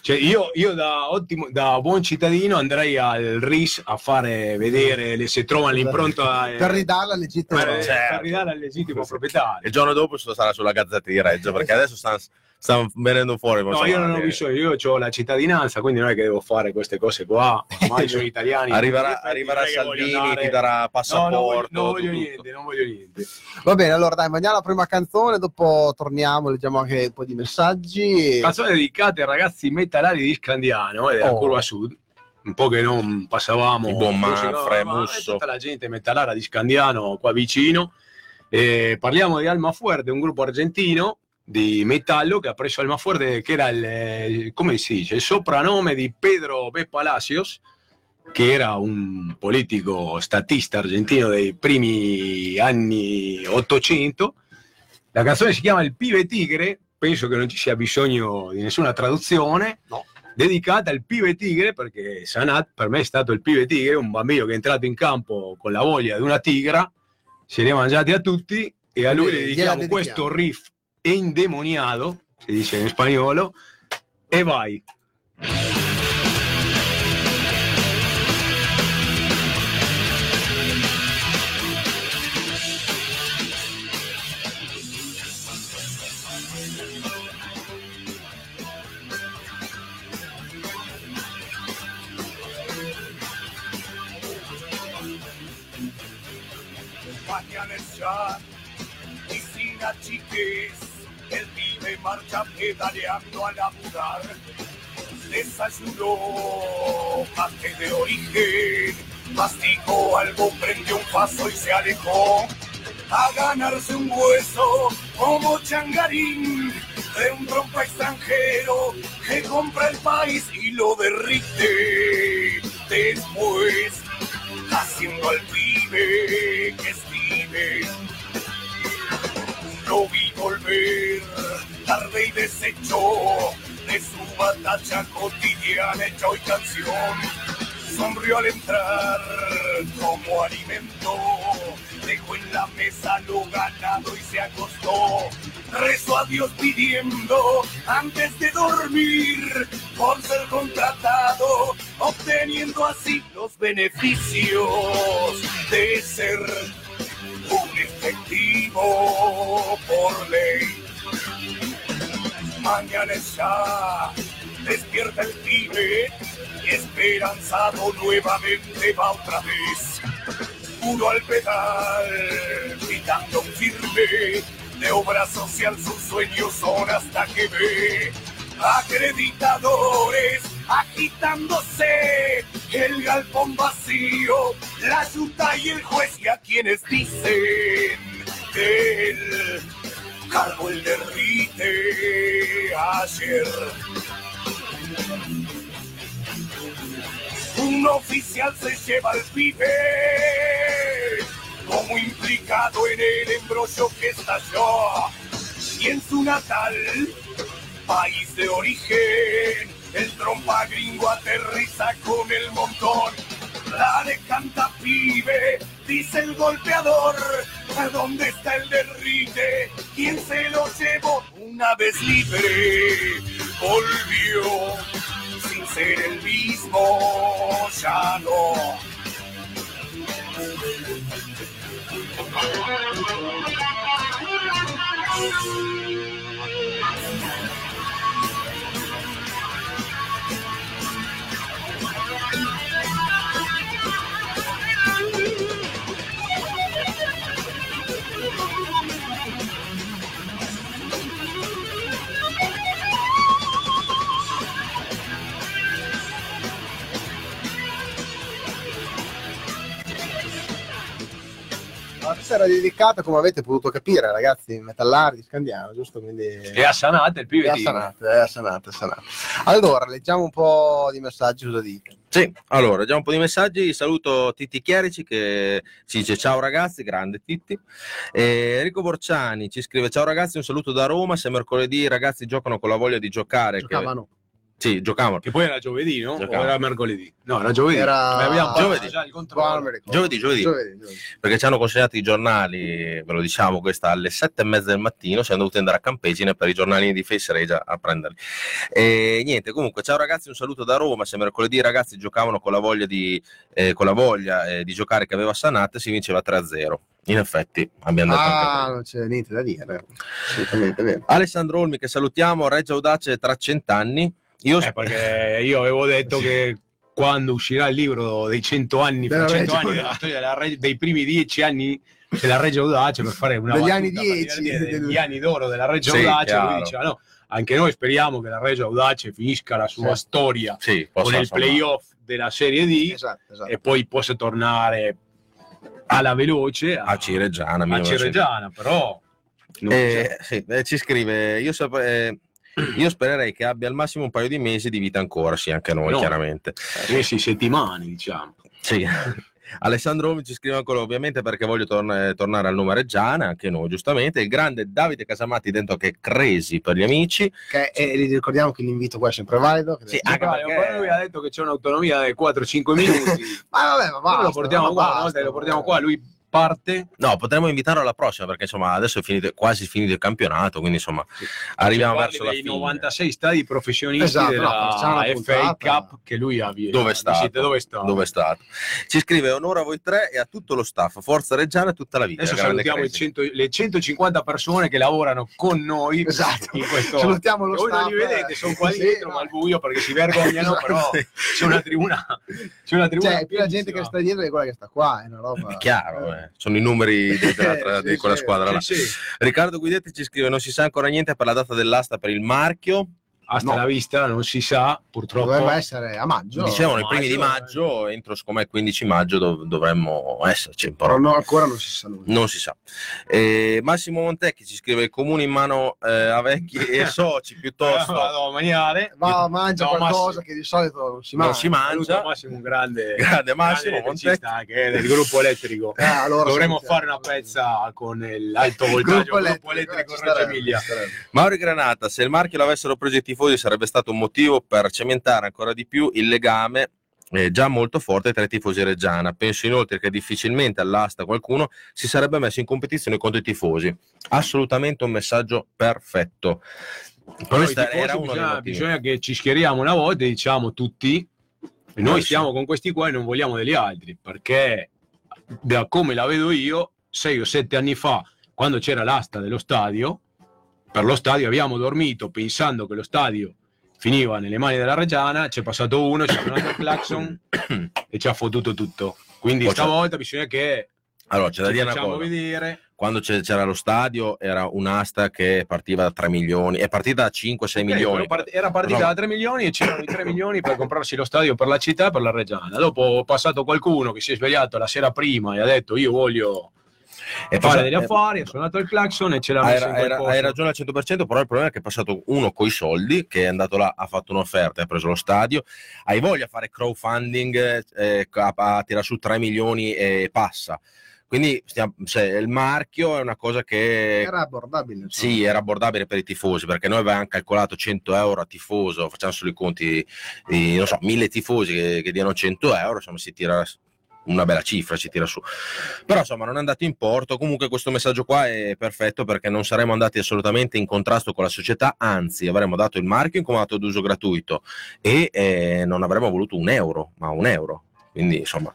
Cioè, io, io da, ottimo, da buon cittadino andrei al RIS a fare vedere le- se trovano l'impronta eh, Per ridarla legittimo. per, per Certo. ridare al legittimo proprietario. Il giorno dopo sarà sulla Gazzetta di Reggio, perché adesso stanno, stanno venendo fuori. ma No, io non ho eh, bisogno, io ho la cittadinanza, quindi non è che devo fare queste cose qua. Ormai sono italiani. Arriverà, arriverà Salvini, andare- ti darà No, non passaporto. voglio, non voglio niente, non voglio niente. Va bene, allora dai, mandiamo la prima canzone, dopo torniamo, leggiamo anche un po' di messaggi. Canzone dedicata ai ragazzi metallari di Scandiano e della Oh. curva sud. Un po' che non passavamo. Il buon Manfre, ma è Musso. Tutta la gente metallara di Scandiano qua vicino. E parliamo di Almafuerte, un gruppo argentino di metallo che ha preso Almafuerte, che era il, eh, come si dice, il sopranome di Pedro B. Palacios, che era un politico statista argentino dei primi anni 800. La canzone si chiama Il pibe tigre, penso che non ci sia bisogno di nessuna traduzione. No. Dedicata al pibe tigre, perché Sanat per me è stato il pibe tigre, un bambino che è entrato in campo con la voglia di una tigra, se li ha mangiati a tutti e a lui le dedichiamo dedichiamo. questo riff endemoniado, se dice en spagnolo, e vai. Marcha pedaleando a laburar. Desayunó mate de origen, masticó algo, prendió un paso y se alejó. A ganarse un hueso como changarín de un trompa extranjero que compra el país y lo derrite. Después haciendo al pibe que escribe. Lo vi volver tarde y deshecho de su batalla cotidiana hecha hoy canción. Sonrió al entrar como alimento, dejó en la mesa lo ganado y se acostó. Rezó a Dios pidiendo antes de dormir por ser contratado, obteniendo así los beneficios de ser un efectivo por ley. Mañana ya, despierta el pibe, esperanzado nuevamente va otra vez. Uno al pedal, gritando firme, de obra social sus sueños son hasta que ve acreditadores agitándose, el galpón vacío, la yuta y el juez y a quienes dicen que el cargo el derrite ayer. Un oficial se lleva al pibe como implicado en el embrollo que estalló y en su natal país de origen el trompa gringo aterriza con el montón Dale, canta pibe, dice el golpeador. ¿A dónde está el derrite? ¿Quién se lo llevó? Una vez libre, volvió sin ser el mismo, ya. Questa era dedicata, come avete potuto capire, ragazzi, metallari di Scandiano, giusto? Quindi... E a Sanate il pibe È assanato, è assanato, è assanato. Allora, leggiamo un po' di messaggi, cosa dite? Sì, allora, leggiamo un po' di messaggi. Saluto Titti Chierici che ci dice ciao ragazzi, grande Titti. E Enrico Borciani ci scrive ciao ragazzi, un saluto da Roma. Se mercoledì i ragazzi giocano con la voglia di giocare. che- Giocavano. Sì, giocavano. Che poi era giovedì, no? Giocava. O era mercoledì? No, era giovedì. Era- abbiamo Giovedì. già il. Giovedì, giovedì. Giovedì, giovedì. perché ci hanno consegnato i giornali, ve lo diciamo, questa alle sette e mezza del mattino, siamo dovuti andare a Campesine per i giornalini di Face Regia a prenderli. E niente, comunque, ciao ragazzi, un saluto da Roma, se mercoledì i ragazzi giocavano con la voglia di, eh, con la voglia, eh, di giocare che aveva Sanate, si vinceva 3-0. In effetti, abbiamo detto Ah, non c'è niente da dire. Assolutamente vero. Alessandro Olmi che salutiamo, Reggio Audace tra cent'anni. Io Eh, perché io avevo detto che quando uscirà il libro dei 100 anni, Della fra 100 Reggio anni della storia della Re- dei primi 10 anni della Reggio Audace per fare una Degli battuta anni per 10, dire del- degli anni d'oro della Reggio Sì, Audace, lui diceva no, anche noi speriamo che la Reggio Audace finisca la sua Sì. storia sì, con il playoff della Serie D Esatto, esatto. e poi possa tornare alla veloce a, a Cireggiana. a 1900. Cireggiana, però Eh, sì, eh, ci scrive, io, sap- eh, io spererei che abbia al massimo un paio di mesi di vita ancora, sì, anche noi No. chiaramente. mesi, settimane, diciamo. Sì. Alessandro Omi ci scrive ancora ovviamente perché voglio torn- tornare al nome Reggiana, anche noi giustamente. Il grande Davide Casamatti dentro che cresi per gli amici. Che, e ricordiamo che l'invito qua è sempre valido. che- Sì, anche Vabbè, perché- poi lui ha detto che c'è un'autonomia di 4-5 minuti. Ma vabbè, ma basta, lo portiamo ma qua, basta, lo portiamo eh. qua, lui parte. No, potremmo invitarlo alla prossima perché insomma adesso è finito, quasi finito il campionato, quindi insomma arriviamo Cioè, verso la fine. 96 stadi professionisti Esatto, no, della una FA. Cup che lui ha vi- Dove Dove? Dove è stato? Ci scrive onore a voi tre e a tutto lo staff, Forza Reggiana e tutta la vita. Adesso salutiamo i Crazy. 100 le 150 persone che lavorano con noi Esatto. in questo Salutiamo lo Voi non staff. li vedete, sono qua Sì, dietro no. ma al buio perché si vergognano, Esatto. però c'è una tribuna c'è una tribuna Cioè, più la gente che sta dietro è quella che sta qua, è una roba. È chiaro, eh. Sono i numeri Sì, di quella squadra là. Riccardo Guidetti ci scrive: Non si sa ancora niente per la data dell'asta per il marchio. Hasta No. la vista, non si sa, purtroppo. Dovrebbe essere a maggio. Dicevano i primi di eh. maggio, entro secondo me il 15 maggio dov- dovremmo esserci, però Però no, ancora non si sa nulla. non si sa. Eh, Massimo Montecchi ci scrive: Il comune in mano eh, a vecchi e soci piuttosto. vado a mangiare. Va, mangia No, qualcosa Massimo. che di solito non si Non mangia. si mangia. Massimo, un grande, Grande Massimo grande Montecchi. che è del gruppo elettrico. Eh, allora Dovremmo fare una pezza con l'alto Il voltaggio, gruppo gruppo elettrico, elettrico Reggio Emilia. Mauri Granata, se il marchio l'avessero i tifosi sarebbe stato un motivo per cementare ancora di più il legame eh, già molto forte tra i tifosi reggiana. Penso inoltre che difficilmente all'asta qualcuno si sarebbe messo in competizione contro i tifosi. Assolutamente un messaggio perfetto. Tifosi era uno dei bisogna, bisogna che ci schieriamo una volta e diciamo tutti Eh, noi sì. stiamo con questi qua e non vogliamo degli altri perché da come la vedo io sei o sette anni fa quando c'era l'asta dello stadio per lo stadio abbiamo dormito pensando che lo stadio finiva nelle mani della Reggiana c'è passato uno ha suonato il clacson e ci ha fottuto tutto quindi Poi c'è- stavolta bisogna che Allora, c'è da dire una cosa. vedere Quando c'è- c'era lo stadio era un'asta che partiva da 3 milioni, è partita da 5-6 Ok, milioni. però part- era partita No. da 3 milioni e c'erano i 3 milioni per comprarsi lo stadio per la città e per la Reggiana. Dopo è passato qualcuno che si è svegliato la sera prima e ha detto io voglio E poi- degli affari, ha suonato il clacson e ce l'ha Hai, messo hai- hai ragione al 100%, però il problema è che è passato uno coi soldi, che è andato là, ha fatto un'offerta e ha preso lo stadio. Hai voglia di fare crowdfunding, eh, a, a tirare su 3 milioni e passa. Quindi stiamo- cioè, il marchio è una cosa che Era abbordabile. insomma. sì, era abbordabile per i tifosi, perché noi avevamo calcolato 100 euro a tifoso, facciamo solo i conti di, non so, 1000 tifosi che, che diano 100 euro, insomma si tira una bella cifra, si tira su. Però insomma non è andato in porto, comunque questo messaggio qua è perfetto perché non saremmo andati assolutamente in contrasto con la società, anzi avremmo dato il marchio in comodato d'uso gratuito e eh, non avremmo voluto un euro, ma un euro. Quindi insomma,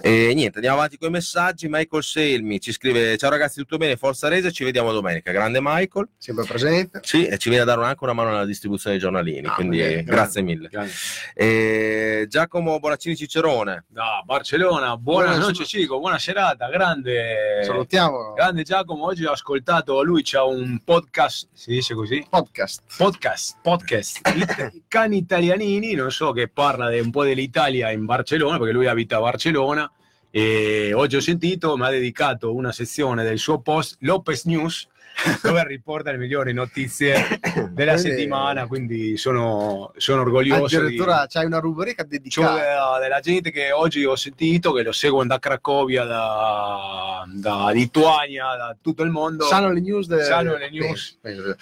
e niente, andiamo avanti con i messaggi. Michael Selmi ci scrive: Ciao ragazzi, tutto bene? Forza Rese, ci vediamo domenica. Grande Michael. Sempre presente. Sì, e ci viene a dare anche una mano nella distribuzione dei giornalini, Ah, quindi bene, grazie mille. Grande. E Giacomo Bonaccini Cicerone, Da Barcellona, buona Buona- noce Cico, buona serata, grande, Salutiamo. grande Giacomo, oggi ho ascoltato, lui c'ha un podcast, si dice così? Podcast. podcast, podcast It- Cani Italianini, non so che parla de- un po' dell'Italia in Barcellona, perché lui abita a Barcellona. E oggi ho sentito, mi ha dedicato una sezione del suo post Lopez News, dove riporta le migliori notizie della settimana. Quindi sono, sono orgoglioso. di- Addirittura c'hai una rubrica cioè, dedicata. della, della gente che oggi ho sentito, che lo seguono da Cracovia, da, da Lituania, da tutto il mondo. Sanno le news. de- Sanno le news. Penso, penso.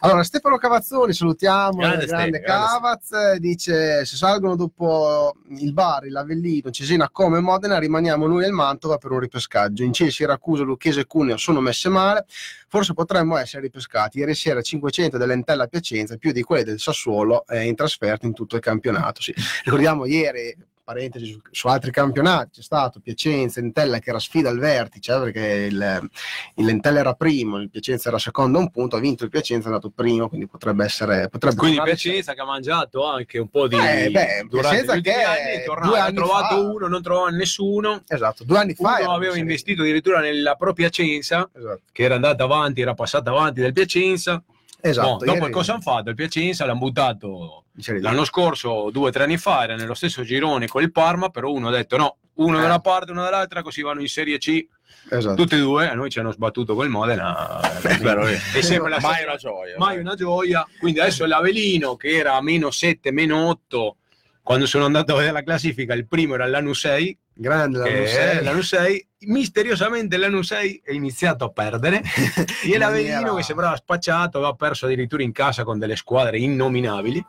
Allora, Stefano Cavazzoni, salutiamo. Grande grande Ste, grande Cavaz. Dice: Se salgono dopo il Bari, l'Avellino, Cesena, Come Modena, rimaniamo noi e il Mantova per un ripescaggio. In Cile, Siracusa, Lucchese e Cuneo sono messe male. Forse potremmo essere ripescati. Ieri sera 500 dell'Entella a Piacenza, più di quelle del Sassuolo eh, in trasferta in tutto il campionato. Sì. Ricordiamo ieri, parentesi su, su altri campionati, c'è stato Piacenza, Entella che era sfida al vertice, eh, perché il, il Lentella era primo, il Piacenza era secondo a un punto, ha vinto il Piacenza, è andato primo, quindi potrebbe essere... Potrebbe Quindi Piacenza che ha mangiato anche un po' di Eh, beh, Piacenza che anni, tornato, due ha anni trovato fa- uno, non trovava nessuno. Esatto, due anni fa... Uno aveva in investito addirittura nella propria Piacenza, Esatto, che era andata avanti, era passata avanti del Piacenza. Esatto. Boh, dopo ieri- cosa hanno fatto? Il Piacenza l'hanno buttato l'anno scorso, due o tre anni fa, era nello stesso girone con il Parma, però uno ha detto no, uno Eh. da una parte, uno dall'altra, così vanno in Serie C, esatto. tutti e due, a noi ci hanno sbattuto col Modena. Eh, è sempre la mai una gioia. mai una gioia. Quindi adesso l'Avelino che era a meno 7, meno 8, quando sono andato a vedere la classifica, il primo era l'Anus 6, Grande la che Luce. è l'Anus 6. Misteriosamente l'Anus 6 è iniziato a perdere e maniera- che sembrava spacciato aveva perso addirittura in casa con delle squadre innominabili.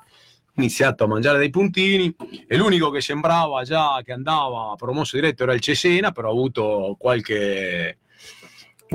iniziato a mangiare dei puntini e l'unico che sembrava già che andava promosso diretto era il Cesena, però ha avuto qualche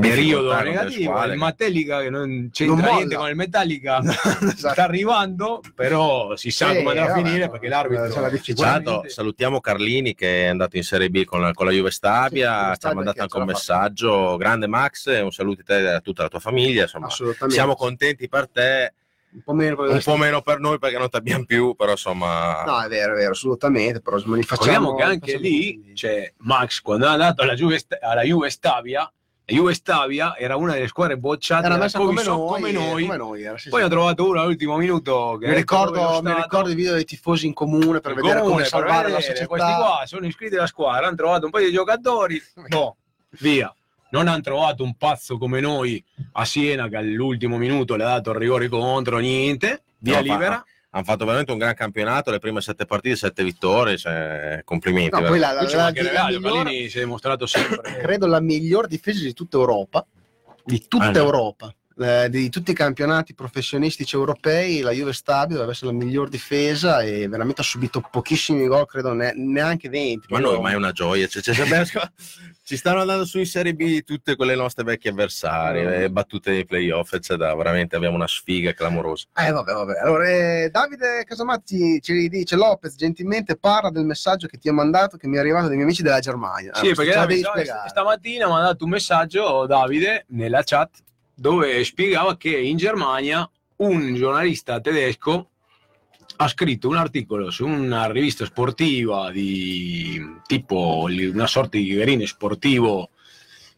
periodo negativo. Il Metallica che non Non c'entra molla. niente con il Metallica Esatto. sta arrivando, però si sa Sì, come andrà a finire perché c'è l'arbitro la difficoltà. Intanto salutiamo Carlini che è andato in Serie B con la, con la Juve Stabia, Sì, ci ha mandato che anche un messaggio. Grande Max, un saluto a te e a tutta la tua famiglia. Insomma, Assolutamente. siamo contenti per te, un po' meno per un po' meno per noi perché non ti abbiamo più, però insomma... No, è vero, è vero, assolutamente. Però facciamo, che anche facciamo lì c'è Max quando è andato alla Juve, alla Juve Stabia, la Juve Stabia era una delle squadre bocciate era messa come Coviso noi, come noi. come noi, era, sì, Poi sì. ho trovato uno all'ultimo minuto mi ricordo, mi ricordo i video dei tifosi in comune per In vedere come comune, per salvare la vedere, società. Questi qua sono iscritti alla squadra, hanno trovato un paio di giocatori, boh, via. Non hanno trovato un pazzo come noi a Siena che all'ultimo minuto le ha dato il rigore contro, niente, via No, libera. Hanno fatto veramente un gran campionato, le prime sette partite, sette vittorie, cioè, complimenti. No, poi la, la- la altro, miglior- Palini si è dimostrato sempre credo la miglior difesa di tutta Europa, di tutta no. Europa, eh, di tutti i campionati professionistici europei, la Juve Stabio deve essere la miglior difesa e veramente ha subito pochissimi gol, credo ne- neanche 20. Ma noi, ma è una gioia. Cioè, cioè, sappiamo- ci stanno andando su in Serie B tutte quelle nostre vecchie avversarie, Mm. le battute nei playoff, eccetera. Veramente abbiamo una sfiga clamorosa. Eh, vabbè, vabbè. Allora, eh, Davide Casamatti ci dice: Lopez gentilmente parla del messaggio che ti ho mandato, che mi è arrivato dai miei amici della Germania. Sì, Ah, perché Davide, stamattina mi ha dato un messaggio Davide nella chat dove spiegava che in Germania un giornalista tedesco ha scritto un articolo su una rivista sportiva di tipo una sorta di verine sportivo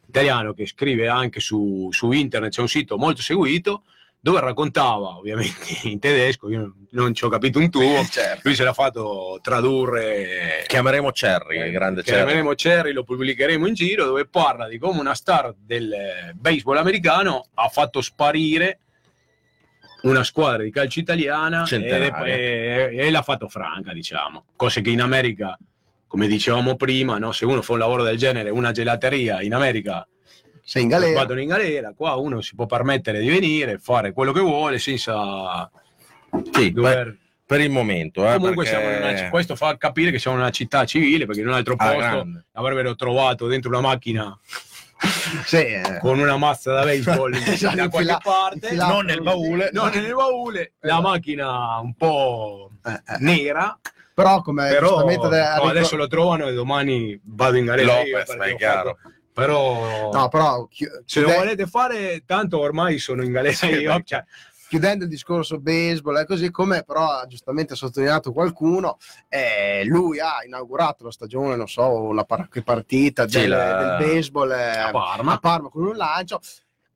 italiano che scrive anche su, su internet, c'è un sito molto seguito dove raccontava ovviamente in tedesco, io non ci ho capito un tubo, Certo. lui se l'ha fatto tradurre Chiameremo Cherry, il grande Cherry. chiameremo Cherry, lo pubblicheremo in giro, dove parla di come una star del eh, baseball americano ha fatto sparire una squadra di calcio italiana e, Centenaria. e- e l'ha fatto franca, diciamo. Cose che in America, come dicevamo prima, no? se uno fa un lavoro del genere, una gelateria in America Sei in galera. vanno in galera, qua uno si può permettere di venire, fare quello che vuole senza Sì, dover... per, per il momento. Eh, Comunque perché- una- questo fa capire che siamo in una città civile, perché in un altro Ah, posto grande. avrebbero trovato dentro una macchina Sì, eh. con una mazza da baseball Esatto, da qualche infila- parte, infilato. Non nel baule. non nel baule, la Esatto. macchina un po' Eh, eh. nera, Però, come però no, adesso lo trovano e domani vado in galera Lopez, ma è chiaro. fatto- Però No, però chi- se lo volete fare, tanto ormai sono in galera Sì, io. cioè, chiudendo il discorso baseball, è così come però ha giustamente sottolineato qualcuno, eh, lui ha inaugurato la stagione, non so, la par- partita Sì, del, la- del baseball eh, a Parma. a Parma con un lancio.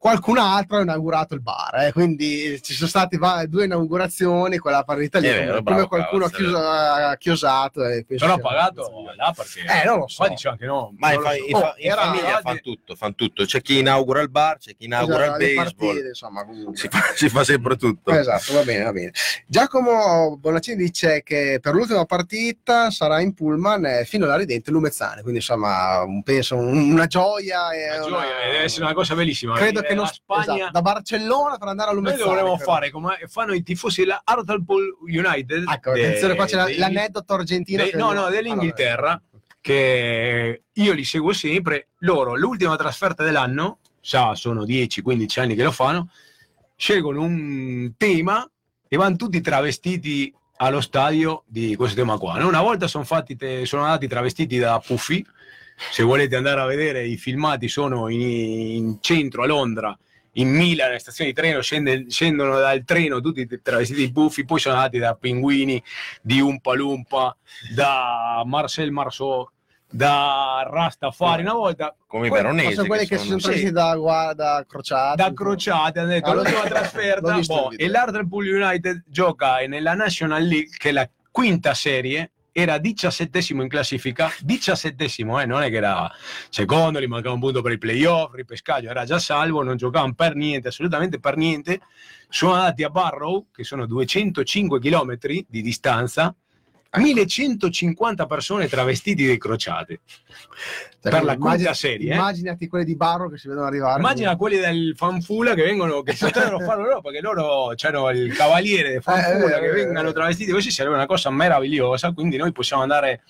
Qualcun altro ha inaugurato il bar, eh, quindi ci sono state va- due inaugurazioni, quella partita lì, vero, come bravo, qualcuno ha, Cavaz, è chiuso- ha chiosato. E penso però ha pagato là perché Eh, non lo so. qua diceva che no. Ma in, fa- so. Oh, in era- famiglia fanno tutto, fan tutto. C'è chi inaugura il bar, c'è chi inaugura Esatto, il baseball. partite, insomma. Si fa, si fa sempre tutto. Esatto, va bene, va bene. Giacomo Bonaccini dice che per l'ultima partita sarà in pullman eh, fino alla ridente Lumezzane, quindi insomma un- penso un- una gioia. E Una una- gioia, deve essere una cosa bellissima. Credo venire che non Spagna esatto, da Barcellona per andare a Noi Lumezzane. dovremmo credo. fare come fanno i tifosi della Hartlepool United. Ecco, de- attenzione, qua c'è degli- l'aneddoto argentino. de- no, no, dell'Inghilterra, che io li seguo sempre. Loro, l'ultima trasferta dell'anno, già sono 10-15 anni che lo fanno, scelgono un tema e vanno tutti travestiti allo stadio di questo tema qua. Una volta sono, fatti sono andati travestiti da Puffi. Se volete andare a vedere i filmati, sono in, in centro a Londra, in Milano, in stazione di treno, scende- scendono dal treno tutti travestiti di Puffi. Poi sono andati da Pinguini, di Umpa Lumpa, da Marcel Marceau, da Rastafari. Una volta Come i veronesi. sono quelli che, si sono sì. travestiti da, da crociati. da crociate hanno detto l'ultima l'ho- trasferta boh, e l'Hartlepool United gioca nella National League che è la quinta serie era diciassettesimo in classifica diciassettesimo eh, non è che era secondo gli mancava un punto per i playoff ripescaggio era già salvo non giocavano per niente assolutamente per niente sono andati a Barrow che sono 205 km di distanza 1150 persone travestiti di crociate. Cioè, per la quinta serie, eh. Immaginati quelli di Barro che si vedono arrivare. Immagina quelli del fanfula che vengono, che potrebbero farlo loro perché loro c'hanno il cavaliere del fanfula Eh, eh, che eh, vengano eh. travestiti così sarebbe una cosa meravigliosa. Quindi noi possiamo andare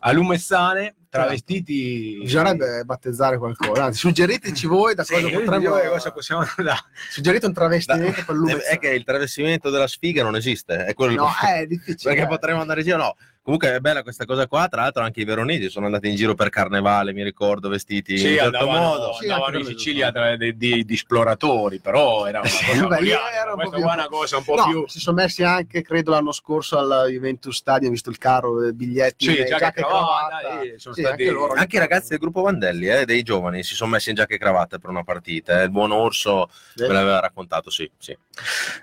a Lumezzane travestiti. Bisognerebbe battezzare qualcosa. Anzi, suggeriteci voi da Sì, cosa Io potremmo. cosa possiamo andare. Suggerite un travestimento per lui. è che il travestimento della sfiga non esiste, è quello No, è difficile. perché potremmo andare in giro, no. Comunque è bella questa cosa qua, tra l'altro anche i veronesi sono andati in giro per carnevale, mi ricordo, vestiti in Sì, certo andavano, modo. Sì, andavano in Sicilia tra- di, di- di esploratori, però era una cosa Beh, era un po' più- una cosa un po' No, più... si sono messi anche, credo, l'anno scorso al Juventus Stadium, visto il carro, eh, biglietti, Sì, giacca e giacca e cravatta, eh, sono Sì, stati- anche loro. Anche i ragazzi del gruppo Vandelli, eh, dei giovani, si sono messi in giacca e cravatta per una partita. eh. Il buon Orso Sì. me l'aveva raccontato, sì. sì.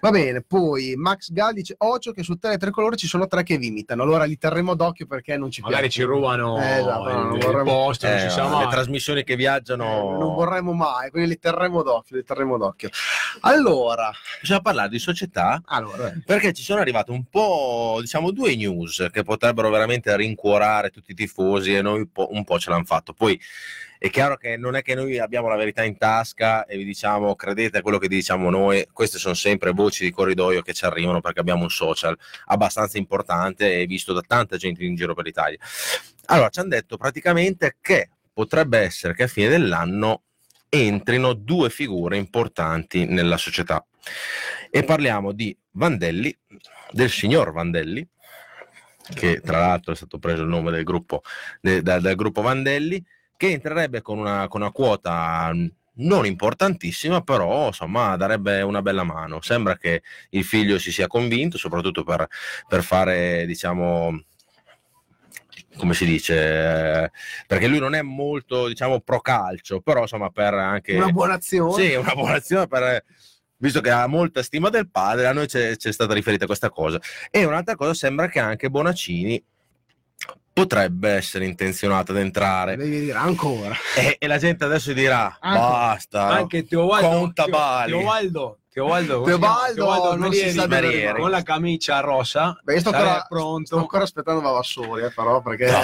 Va bene, poi Max Gal dice Occhio che su Tele Tricolore ci sono tre che vi imitano. Allora li terremo d'occhio perché non ci Magari ci piace. rubano Eh, esatto, no, non vorremmo- posto, non Eh, sa le trasmissioni che viaggiano. Eh, non vorremmo mai, quindi li terremo d'occhio, li terremo d'occhio. Allora, Bisogna parlare di società allora eh, perché ci sono arrivate un po', diciamo, due news che potrebbero veramente rincuorare tutti i tifosi e noi un po', un po' ce l'hanno fatto. Poi è chiaro che non è che noi abbiamo la verità in tasca e vi diciamo credete a quello che diciamo noi, queste sono sempre voci di corridoio che ci arrivano perché abbiamo un social abbastanza importante e visto da tanta gente in giro per l'Italia. Allora, ci hanno detto praticamente che potrebbe essere che a fine dell'anno entrino due figure importanti nella società. E parliamo di Vandelli, del signor Vandelli, che tra l'altro è stato preso il nome del gruppo, de- da- dal gruppo Vandelli, che entrerebbe con una, con una quota non importantissima, però insomma darebbe una bella mano. Sembra che il figlio si sia convinto, soprattutto per, per fare, diciamo, come si dice, eh, perché lui non è molto, diciamo, pro calcio, però insomma per anche... una buona azione. Sì, una buona azione per... Visto che ha molta stima del padre, a noi c'è, c'è stata riferita questa cosa. E un'altra cosa, sembra che anche Bonaccini potrebbe essere intenzionato ad entrare. Devi dire ancora. E, e la gente adesso dirà, Anche- basta. Anche Teobaldo, Conta Teo- Bali. Teobaldo, Teobaldo, Teobaldo? Teobaldo non si sa dove Merieri. con la camicia rossa, Beh, sto sarà ancora, pronto. sto ancora aspettando Vavassori, eh, però, perché... No,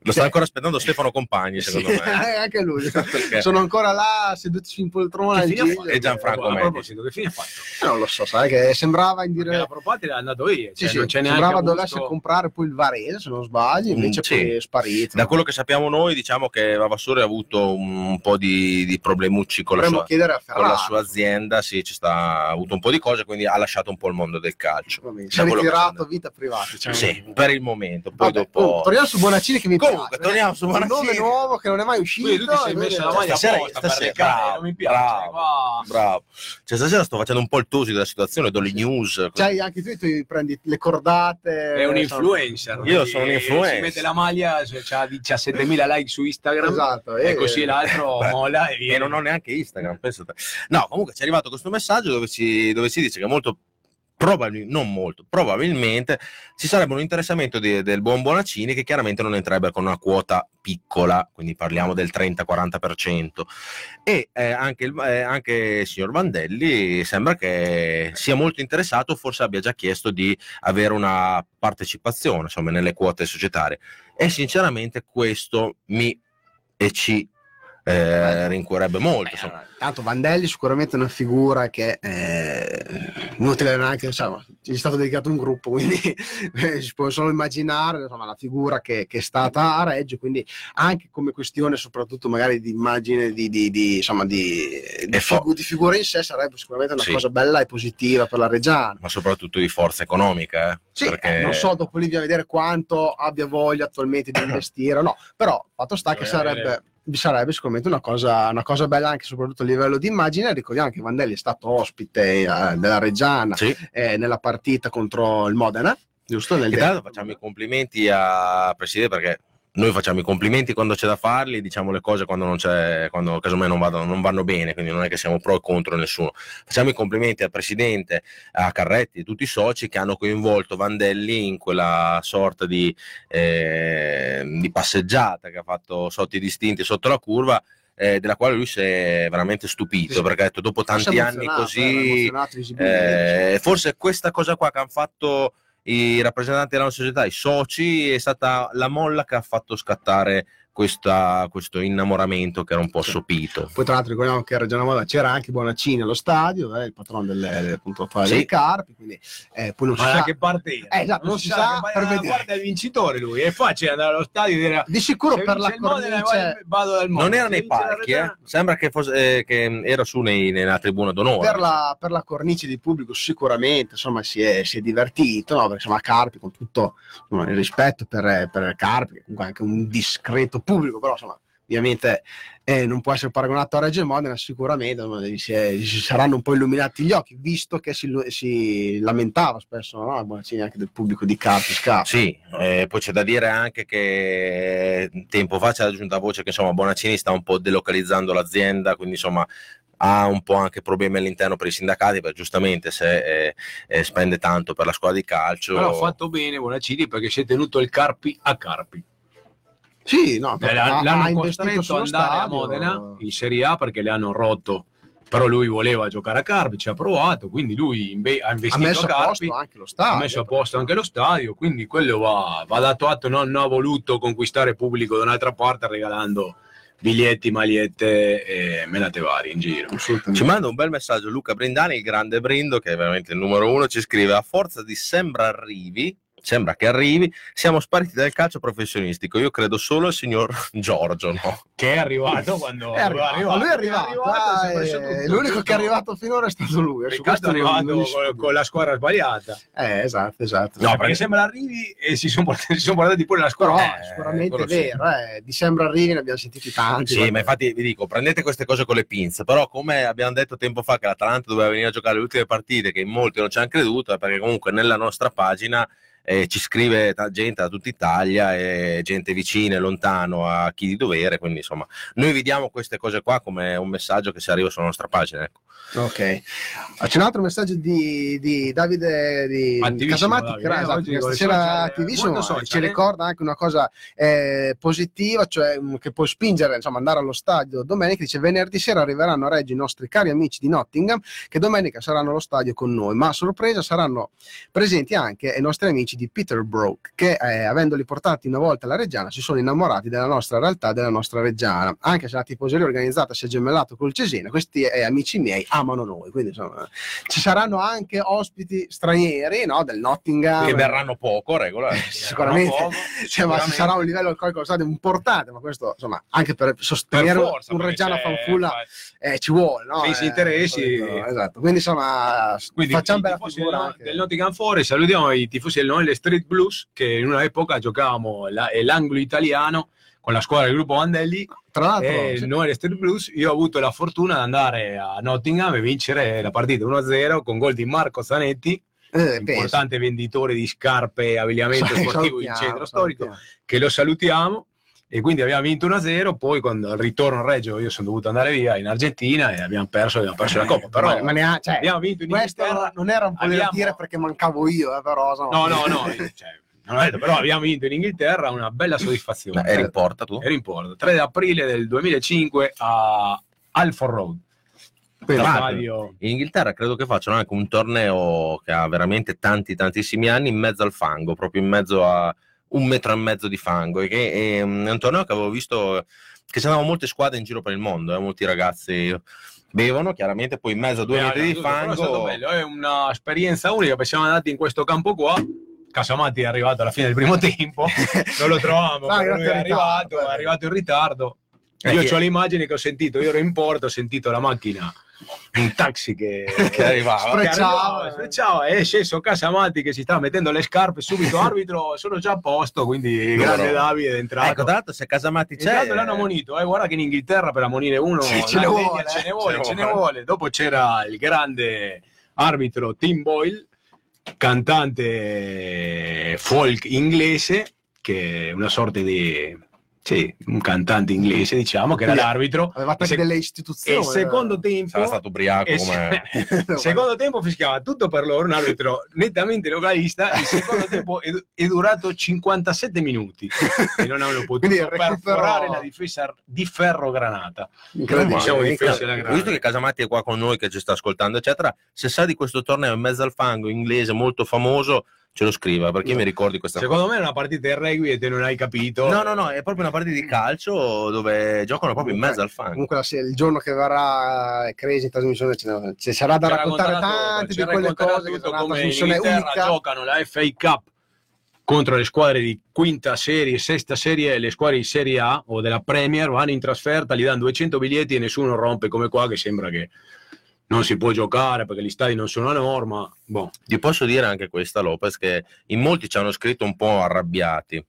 lo sta ancora aspettando Stefano Compagni, Sì, secondo me. anche lui. Perché- Sono ancora là seduti in poltrona. E Gianfranco a Medici. proposito, che fine ha fatto? Eh, Non lo so, sai che sembrava in Perché dire... la Propatria è andato via, Sì, cioè, sì, non c'è sembrava dovesse comprare poi il Varese, se non sbaglio, invece sì. poi è sparito. Da quello che sappiamo noi, diciamo che Vavassori ha avuto un, un po' di, di problemucci con la, sua, con la sua azienda, sì, ci sta, ha avuto un po' di cose, quindi ha lasciato un po' il mondo del calcio. Si è ritirato vita privata. diciamo. Sì, per il momento. Poi Vabbè, dopo... oh, torniamo su Bonaccini che mi Comunque, piace. torniamo su Un Bonaccini. nome nuovo che non è mai uscito. Quindi tu ti sei messo la maglia Stasera- apposta per stasera- recare, bravo, non mi piace. bravo. qua. Bravo. Cioè, stasera sto facendo un po' il tosi della situazione, do le news. C'hai anche tu, tu prendi le cordate. È un insomma. influencer. Io sono un influencer. Mette la maglia, cioè, ha 17.000 like su Instagram. Esatto. E eh, così l'altro Beh, mola e. E non ho neanche Instagram, pensate. No, comunque ci è arrivato questo messaggio dove si, dove si dice che molto probabilmente, non molto, probabilmente ci sarebbe un interessamento di- del buon Bonaccini che chiaramente non entrerebbe con una quota piccola, quindi parliamo del 30-40%. E eh, anche, il, eh, anche il signor Vandelli sembra che sia molto interessato, forse abbia già chiesto di avere una partecipazione insomma, nelle quote societarie. E sinceramente questo mi e ci eh, rincuorerebbe molto. insomma. Tanto Vandelli sicuramente è una figura che è inutile neanche, insomma, gli è stato dedicato un gruppo, quindi eh, si può solo immaginare insomma, la figura che, che è stata a Reggio, quindi anche come questione soprattutto magari di immagine di, di, di, insomma, di, di, fo- figu- di figura in sé sarebbe sicuramente una Sì. cosa bella e positiva per la Reggiana. ma soprattutto di forza economica. eh, Sì, perché eh, non so dopo lì bisogna vedere quanto abbia voglia attualmente di investire o no, però fatto sta che sarebbe, sarebbe sicuramente una cosa, una cosa bella anche soprattutto a livello di immagine. Ricordiamo che Vandelli è stato ospite eh, della Reggiana Sì. eh, nella partita contro il Modena, giusto? Nel l'altro facciamo i complimenti a Presidente perché noi facciamo i complimenti quando c'è da farli, diciamo le cose quando non c'è, quando casomai non, vadano, non vanno bene, quindi non è che siamo pro o contro nessuno. Facciamo i complimenti al Presidente, a Carretti e tutti i soci che hanno coinvolto Vandelli in quella sorta di, eh, di passeggiata che ha fatto sotto i distinti sotto la curva. eh, della quale lui si è veramente stupito Sì. perché ha detto dopo tanti anni così eh, forse questa cosa qua che hanno fatto i rappresentanti della nostra società, i soci, è stata la molla che ha fatto scattare questa, questo innamoramento che era un po' Sì. sopito. Poi tra l'altro ricordiamo che a Reggiana Moda c'era anche Bonaccini allo stadio, eh, il patrono delle, appunto, fa- Sì. dei Carpi, quindi eh, poi non si Ma da sa. che parte? Eh, esatto, non si sa ma per vedere. guarda il vincitore lui, è facile andare allo stadio e dire Di sicuro se per la Modena, cornice, vado dal Modena. Non era nei parchi, eh. Sembra che, fosse, eh, che era su nei- nella tribuna d'onore. per la, per la cornice di pubblico sicuramente insomma si è, si è divertito, no? perché insomma Carpi con tutto insomma, il rispetto per, per Carpi, che comunque anche un discreto pubblico, però insomma ovviamente eh, non può essere paragonato a Reggio Modena, sicuramente gli si, è- si saranno un po' illuminati gli occhi, visto che si, si lamentava spesso no? Bonaccini anche del pubblico di Carpi scarso. Sì, eh, poi c'è da dire anche che tempo fa c'è la giunta voce che insomma Bonaccini sta un po' delocalizzando l'azienda, quindi insomma ha un po' anche problemi all'interno per i sindacati, perché giustamente se eh, eh, spende tanto per la squadra di calcio... Però ha fatto bene Bonaccini perché si è tenuto il Carpi a Carpi. Sì, no, Eh, ha- ha l'hanno investito costretto sullo ad andare a stadio. Modena in Serie A perché le hanno rotto. Però lui voleva giocare a Carpi, ci ha provato, quindi lui inve- ha ha investito messo a a Carpi. posto anche lo stadio. ha messo a posto anche lo stadio, quindi quello va, va dato atto, non, non ha voluto conquistare pubblico da un'altra parte regalando biglietti, magliette e menate varie in giro. Ci manda un bel messaggio Luca Brindani, il grande Brindo, che è veramente il numero uno, ci scrive a forza di sembra arrivi, sembra che arrivi, siamo spariti dal calcio professionistico, io credo solo al signor Giorgio, no? Che è arrivato quando È arrivato, lui è arrivato, è eh, messo tutto. l'unico che è arrivato finora è stato lui. eh, su Peccato questo è arrivato non- con, con la squadra sbagliata. Eh, esatto, esatto. No, perché sembra arrivi e si sono portati, si sono portati pure la squadra. Eh, sicuramente è vero, eh, di sembra arrivi ne abbiamo sentiti tanti. Sì, guarda. ma infatti vi dico, prendete queste cose con le pinze, però come abbiamo detto tempo fa che l'Atalanta doveva venire a giocare le ultime partite, che in molti non ci hanno creduto, è perché comunque nella nostra pagina eh, ci scrive gente da tutta Italia e gente vicina e lontano a chi di dovere, quindi insomma noi vi diamo queste cose qua come un messaggio che si arriva sulla nostra pagina. Ecco. Ok. C'è un altro messaggio di, di Davide di Casamatti Davide, che, eh, esatto, stasera attivissimo, social, ci eh. ricorda anche una cosa eh, positiva, cioè mm, che può spingere insomma andare allo stadio domenica. Dice venerdì sera arriveranno a Reggio i nostri cari amici di Nottingham che domenica saranno allo stadio con noi, ma a sorpresa saranno presenti anche i nostri amici di Peterborough che eh, avendoli portati una volta alla Reggiana si sono innamorati della nostra realtà, della nostra Reggiana. Anche se la tifoseria organizzata si è gemellato col Cesena, questi eh, amici miei amano noi, quindi insomma ci saranno anche ospiti stranieri no, del Nottingham. Che verranno poco, regola. Eh, sicuramente, poco, Cioè, ma ci sicuramente. sarà un livello alcolico stadio importante, ma questo insomma anche per sostenere Per forza, un Reggiana fanfulla eh, ci vuole, no? Se si Eh, interessi- esatto. Quindi insomma Quindi facciamo bella figura del, del Nottingham Forest, salutiamo i tifosi del Noelle Street Blues che in una epoca giocavamo la- eh, l'angolo italiano con la squadra del gruppo Mandelli Tra l'altro, e il sì, Noelle Street Blues. Io ho avuto la fortuna di andare a Nottingham e vincere la partita 1-0 con gol di Marco Zanetti, eh, penso. importante venditore di scarpe e abbigliamento Sì, sportivo in centro storico, salutiamo. che lo salutiamo. E quindi abbiamo vinto 1-0. Poi, quando al ritorno a Reggio, io sono dovuto andare via in Argentina e abbiamo perso, abbiamo perso la Coppa. Però ma, ma ne ha- cioè, abbiamo vinto in questo Inghilterra. non era un po' Abbiamo- da dire perché mancavo io, eh, però insomma. No, no, no. cioè, detto, però abbiamo vinto in Inghilterra, una bella soddisfazione. Ma eri in porta tu? Ero in porto. 3 aprile del 2005 a Alford Road. Stadio- In Inghilterra credo che facciano anche un torneo che ha veramente tanti tantissimi anni in mezzo al fango, proprio in mezzo a un metro e mezzo di fango. E che è, un- è un torneo che avevo visto che andavano molte squadre in giro per il mondo, eh, molti ragazzi bevono chiaramente, poi in mezzo a due Eh, metri di però è fango. bello, è un'esperienza unica perché siamo andati in questo campo qua. Casamatti è arrivato alla fine del primo tempo, non lo trovavamo, No, però è arrivato è arrivato in ritardo. Eh, Io ho l'immagine che ho sentito, io ero in porto, ho sentito la macchina, un taxi che, Che arrivava. arrivava, sprecciava, e è sceso Casamatti che si sta mettendo le scarpe subito, arbitro, sono già a posto, quindi Loro. grande Davide è entrato. Ecco, tra l'altro se Casamatti c'è... Intanto l'hanno ammonito, eh, guarda che in Inghilterra per ammonire uno Sì, ce ne vuole, ce ne eh, vuole, ce ne vuole. Dopo c'era il grande arbitro Tim Boyle, cantante folk inglese, che è una sorta di sì, un cantante inglese, diciamo, che era l'arbitro. Avevate E anche se- delle E istituzioni. il secondo tempo Sarà stato ubriaco e come... se- secondo tempo fischiava tutto per loro, un arbitro nettamente localista. Il secondo tempo è, è durato 57 minuti e non hanno potuto Quindi il recupero- perforare la difesa di ferro granata. Incredibile. Diciamo di incredibile. difesa della grana. Visto che Casamatti è qua con noi, che ci sta ascoltando, eccetera, se sa di questo torneo in mezzo al fango inglese molto famoso, ce lo scriva perché io mi ricordo di questa Secondo me è una partita di rugby e te non hai capito. No, no, no, è proprio una partita di calcio dove giocano proprio in mezzo al fango. Comunque la il giorno che verrà Crazy in trasmissione ci sarà da Ci raccontare tante di quelle cose che sarà una come in trasmissione Inghilterra unica. giocano la FA Cup contro le squadre di quinta serie, sesta serie e le squadre di Serie A o della Premier vanno in trasferta, gli danno 200 biglietti e nessuno rompe come qua che sembra che non si può giocare perché gli stadi non sono a norma. Boh. Ti posso dire anche questa, Lopez, che in molti ci hanno scritto un po' arrabbiati.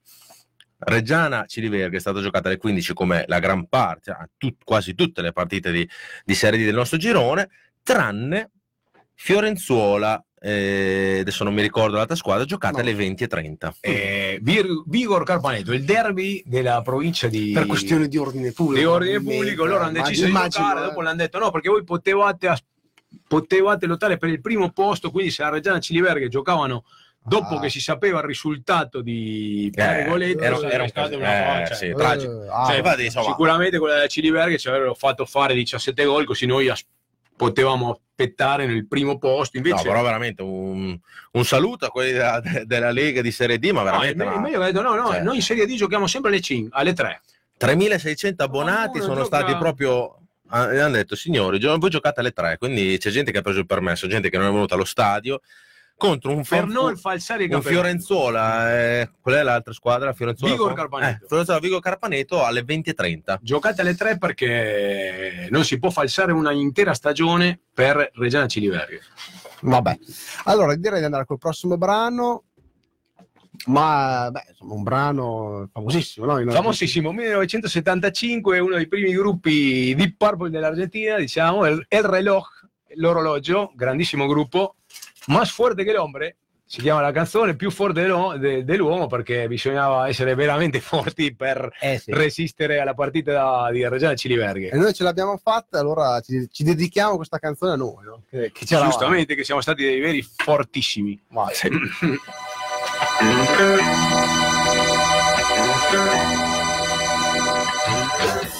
Reggiana Ciliverga è stata giocata alle 15 come la gran parte, tut- quasi tutte le partite di, di Serie D del nostro girone, tranne Fiorenzuola, eh, adesso non mi ricordo l'altra squadra, giocata No. alle 20 e 30. Eh, Vir- Vigor Carpaneto, il derby della provincia di Per questioni di ordine pubblico. di ordine pubblico, loro hanno deciso di Immagino, giocare, eh. dopo l'hanno detto no, perché voi potevate, potevate lottare per il primo posto, quindi se la Reggiana Ciliverga giocavano dopo Ah. che si sapeva il risultato di Eh, Pergoletti, era, sarebbe era un caso, una eh, sì, tragico. Eh, ah, Cioè, infatti, insomma, sicuramente quella della Ciliverga ci avrebbero fatto fare 17 gol, così noi as- potevamo aspettare nel primo posto, no, invece però veramente un, un saluto a quelli della, della Lega di Serie D, ma No, veramente me- una- detto no, no, Cioè. noi in Serie D giochiamo sempre alle 5, alle 3. 3600 abbonati sono gioca- stati proprio ah, hanno detto signori voi giocate alle 3 quindi c'è gente che ha preso il permesso gente che non è venuta allo stadio contro un, Per non falsare un. Fiorenzuola eh, qual è l'altra squadra? Fiorenzuola Vigor Carpaneto. eh, Fiorenzuola Vigor Carpaneto alle 20.30 giocate alle tre perché non si può falsare una intera stagione per Reggiana Ciliverga. Vabbè, allora direi di andare col prossimo brano. Ma beh, insomma, un brano famosissimo, no? In- Famosissimo, 1975, uno dei primi gruppi Deep Purple dell'Argentina, diciamo, El, El Reloj, l'orologio, grandissimo gruppo, más fuerte che l'ombre, si chiama la canzone, più forte dell'uomo, de- dell'uomo perché bisognava essere veramente forti per Eh sì. resistere alla partita da- di Reggiana Ciliverga. E noi ce l'abbiamo fatta, allora ci, ci dedichiamo questa canzone a noi, no? Che, che Giustamente che siamo stati dei veri fortissimi. Vai. Es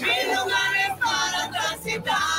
mil lugares para transitar.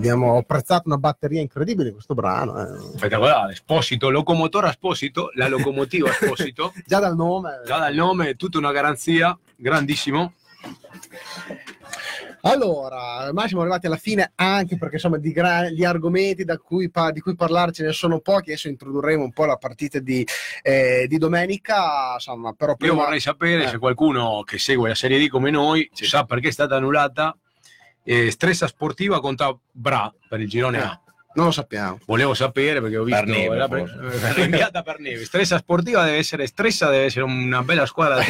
abbiamo apprezzato una batteria incredibile in questo brano. eh. Spettacolare, Esposito, locomotora Esposito, la locomotiva Esposito, Già dal nome. già dal nome è tutta una garanzia, grandissimo. Allora, ormai siamo arrivati alla fine anche perché insomma di gra- gli argomenti da cui pa- di cui parlare ce ne sono pochi. Adesso introdurremo un po' la partita di, eh, di domenica. Insomma, però Io prima... vorrei sapere Eh. se qualcuno che segue la Serie D come noi Sì. sa perché è stata annullata eh, Stressa Sportiva contro Bra per il girone. A. Non lo sappiamo. Volevo sapere perché ho visto Per neve, la eh, rinviata per neve. Stressa Sportiva deve essere Stressa, deve essere una bella squadra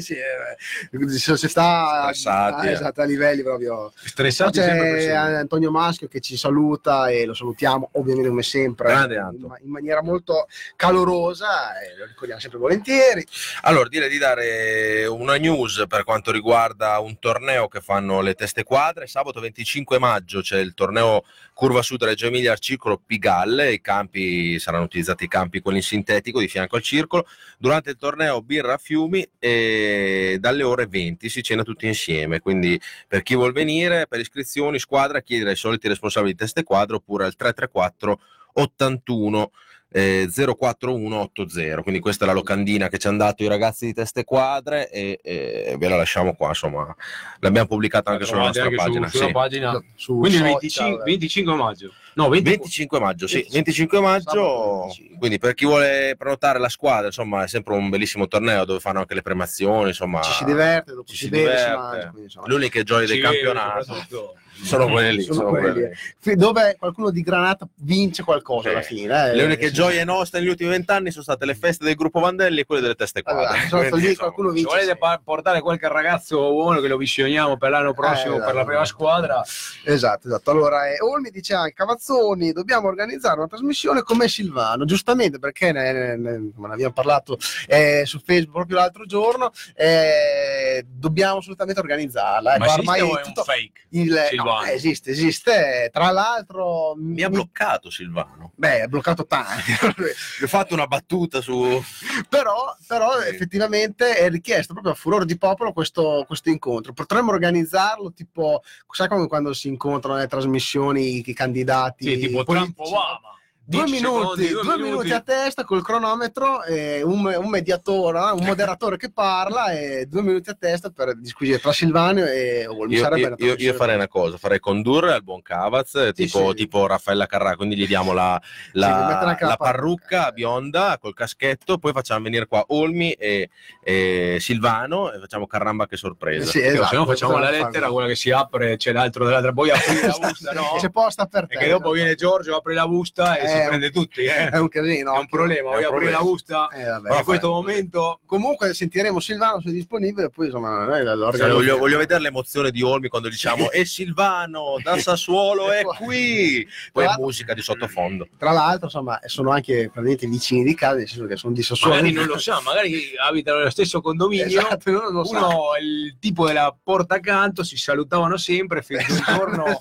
sì, eh, si, sta Stressati, ah, eh. esatto, a livelli proprio. Poi Stressati per c'è sempre. Antonio Maschio che ci saluta e lo salutiamo ovviamente come sempre Grande in, Anto. in maniera molto calorosa e lo ricordiamo sempre volentieri. Allora, direi di dare una news per quanto riguarda un torneo che fanno le teste quadre. Sabato 25 maggio c'è il torneo Curva Sud Reggio Emilia al Circolo Pigalle. I campi saranno utilizzati i campi quelli in sintetico di fianco al circolo. Durante il torneo birra a fiumi e dalle ore 20 si cena tutti insieme. Quindi per chi vuol venire, per iscrizioni, squadra, chiedere ai soliti responsabili di teste quadre oppure al 334 81 eh, 04180 quindi questa è la locandina che ci hanno dato i ragazzi di teste quadre e, e ve la lasciamo qua insomma l'abbiamo pubblicata anche sulla nostra anche pagina su- sulla sì. pagina. Su Quindi il social, 25, 25 maggio. No, 20 25 maggio, sì, 25 Sabato maggio, 25. quindi per chi vuole prenotare la squadra, insomma, è sempre un bellissimo torneo dove fanno anche le premazioni, insomma, ci si diverte, dopo ci si, si diverte. mangia. quindi, insomma, le uniche gioie del campionato sono quelli, sono sono quelli. quelli. Qui- dove qualcuno di Granata vince qualcosa Sì. alla fine. eh. Le uniche Sì. gioie nostre negli ultimi vent'anni sono state le feste del gruppo Vandelli e quelle delle teste Allora, quadre. sono stato Quindi, lì, insomma, qualcuno Se vince. volete sì. portare qualche ragazzo buono che lo visioniamo per l'anno prossimo Eh, per la dai. prima squadra, Esatto, esatto. Allora, eh, Olmi dice anche Cavazzoni, dobbiamo organizzare una trasmissione come Silvano, giustamente perché ne, ne- ne- ne abbiamo parlato eh, su Facebook proprio l'altro giorno, eh, dobbiamo assolutamente organizzarla. Ecco, ma ormai è un tutto fake? il- Silvano? No, esiste, esiste. Tra l'altro, Mi ha bloccato Silvano. beh, ha bloccato tanti. Mi ho fatto una battuta su... però, però Sì. effettivamente è richiesto proprio a furore di popolo questo, questo incontro. Potremmo organizzarlo tipo, sai come quando si incontrano le trasmissioni i candidati Sì, tipo politici? Trump Obama. Due 10 minuti, secondi, due minuti a testa col cronometro, e un, un mediatore, un moderatore che parla e due minuti a testa per disquisire tra Silvano e Olmi. Io, io- io- io farei una cosa, farei condurre al buon Cavaz, tipo, sì. tipo Raffaella Carrà, quindi gli diamo la, la- Sì, la parrucca. parrucca bionda col caschetto, poi facciamo venire qua Olmi e, e Silvano e facciamo caramba che sorpresa. Sì, Sì, esatto, se no facciamo la potremmo lettera, farlo. quella che si apre, c'è l'altro dell'altra, poi apri la busta, no? C'è posta per te. E che dopo viene Giorgio, apre la busta e Eh, si prende tutti, eh. È un casino. È un problema, un aprire la busta? Eh, vabbè. In questo momento Comunque sentiremo Silvano se è disponibile, poi insomma noi Cioè, voglio, voglio vedere l'emozione di Olmi quando diciamo e Silvano da Sassuolo è qui poi musica di sottofondo Tra l'altro, insomma, sono anche praticamente vicini di casa, nel senso che sono di Sassuolo. magari non lo sa, magari abitano nello stesso condominio. Esatto, non lo sa. Uno, il tipo della porta accanto, si salutavano sempre, finché un giorno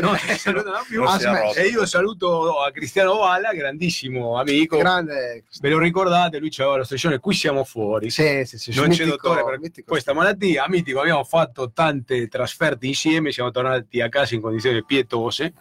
non si salutano più. Non Ah. E io saluto a Cristiano Valla, grandissimo amico. Grande. Ve lo ricordate? Lui c'aveva la striscione, qui siamo fuori. Sì, sì, sì, non c'è dottore per mitico. questa malattia. Mitico, abbiamo fatto tante trasferte insieme, siamo tornati a casa in condizioni pietose.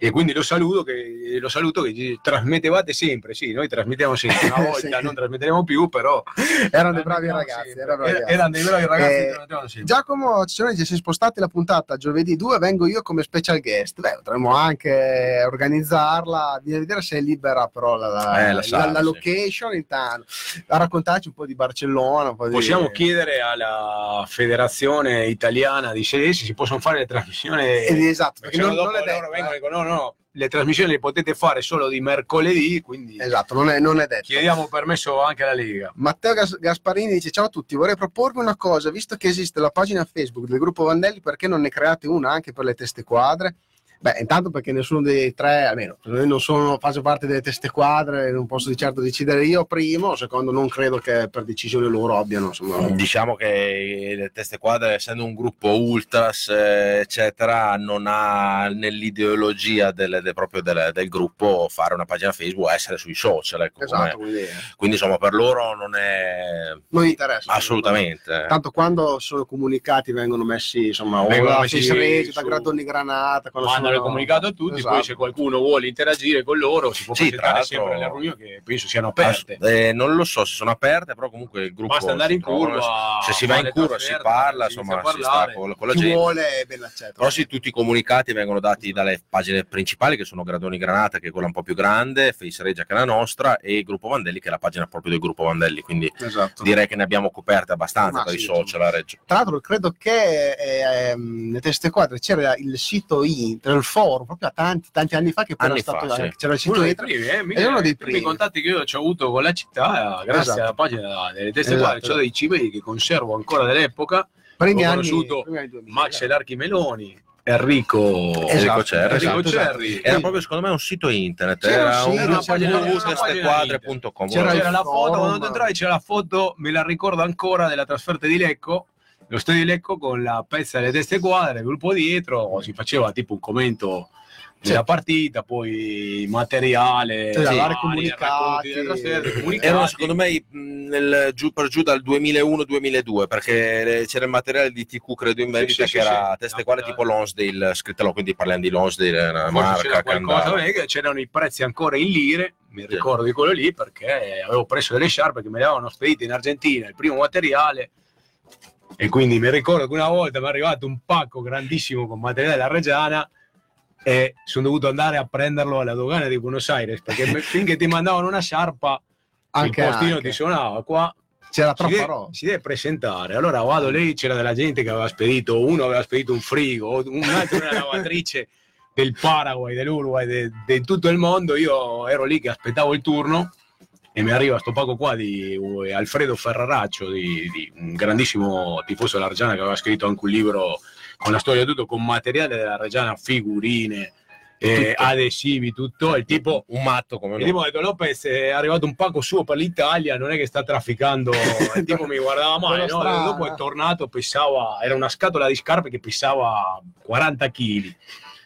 E quindi lo saluto, che, lo saluto che trasmettevate sempre, sì, noi trasmettiamo sempre, una volta Sì. non trasmetteremo più, però Erano dei bravi ragazzi. erano bravi ragazzi. erano dei bravi ragazzi Eh. Giacomo Ciccione dice: Se spostate la puntata giovedì 2, vengo io come special guest. Beh, potremmo anche organizzarla, bisogna vedere se è libera, però la, la- Eh, la la- sala, la sì. location intanto. A raccontarci un po' di Barcellona. Po' di- Possiamo chiedere alla federazione italiana di sede se si possono fare le trasmissioni. Eh, esatto, perché non, non detto. vengono eh. No, le trasmissioni le potete fare solo di mercoledì, quindi Esatto, non è, non è detto. chiediamo permesso anche alla Lega. Matteo Gas- Gasparini dice: Ciao a tutti, vorrei proporvi una cosa, visto che esiste la pagina Facebook del gruppo Vandelli, perché non ne create una anche per le teste quadre? Beh, intanto perché nessuno dei tre, almeno io non sono, faccio parte delle teste quadre, non posso di certo decidere io primo, secondo non credo che per decisione loro abbiano, insomma, Diciamo che le teste quadre, essendo un gruppo ultras, eh, eccetera, non ha nell'ideologia del, del- proprio del, del gruppo fare una pagina Facebook o essere sui social. ecco, esatto, come- quindi, Quindi, insomma, per loro non è non interessa. assolutamente. Tanto quando sono comunicati vengono messi, insomma, o Vengono messi Fis Reggio, da su- Gradoni Granata, quando Mandano il comunicato a tutti, Esatto. poi se qualcuno vuole interagire con loro si può Sì, presentare sempre alle riunioni che penso siano aperte. Eh, non lo so se sono aperte, però comunque il gruppo. Basta andare in curva, Se si va in curva si parla, si insomma, si sta con, con la Chi gente. vuole è ben accetto. Però sì, tutti i comunicati vengono dati dalle pagine principali che sono Gradoni Granata, che è quella un po' più grande, Face Regia che è la nostra e il gruppo Vandelli che è la pagina proprio del gruppo Vandelli, quindi Esatto. direi che ne abbiamo coperte abbastanza Ma per sì, i social a Reggio. Tra l'altro credo che eh, ehm, nelle teste quadre c'era il sito internet, il forum, proprio a tanti, tanti anni fa che poi Anni era stato, fa, sì. eh, c'era il sito Uno dei internet. primi, eh, uno dei i primi primi. contatti che io ho avuto con la città, eh, grazie Esatto. alla pagina delle teste Esatto, quadre, cioè dei ciberi che conservo ancora dell'epoca, Primi Ho anni, conosciuto primi anni 2000, Max esatto. Elarchi Meloni, Enrico, Esatto, Enrico Cerri, Enrico esatto, Cerri. esatto. Era proprio secondo me un sito internet, C'era era un un sito, gruppo c'era una. C'era c'era la foto, quando tu entravi c'era la foto, me la ricordo ancora della trasferta di Lecco, lo stadio di Lecco con la pezza delle teste quadre, il gruppo dietro, si faceva tipo un commento della partita, poi materiale, Sì, comunicati. racconti. Erano secondo me nel, giù per giù dal 2001-2002 perché c'era il materiale di TQ credo in vendita sì, che sì, era sì. teste quale tipo Lonsdale scritta là, quindi parliamo di Lonsdale una marca c'era che c'erano i prezzi ancora in lire, mi Sì. ricordo di quello lì perché avevo preso delle sciarpe che me le avevano spedite in Argentina, il primo materiale e quindi mi ricordo che una volta mi è arrivato un pacco grandissimo con materiale della Reggiana e sono dovuto andare a prenderlo alla dogana di Buenos Aires perché finché ti mandavano una sciarpa Anche, il postino anche. ti suonava qua C'era si troppa deve, roba. si deve presentare. Allora vado lì, c'era della gente che aveva spedito, uno aveva spedito un frigo, un altro una lavatrice del Paraguay, dell'Uruguay, de- di tutto il mondo. Io ero lì che aspettavo il turno e mi arriva sto pago qua di uh, Alfredo Ferraraccio, di, di un grandissimo tifoso della Reggiana che aveva scritto anche un libro con la storia di tutto, con materiale della Reggiana, figurine, eh, adesivi, tutto. Il tipo un matto come il noi. tipo ha detto Lopez è arrivato un pacco suo per l'Italia, non è che sta trafficando, il tipo mi guardava male, no? dopo è tornato, pesava, era una scatola di scarpe che pesava 40 kg.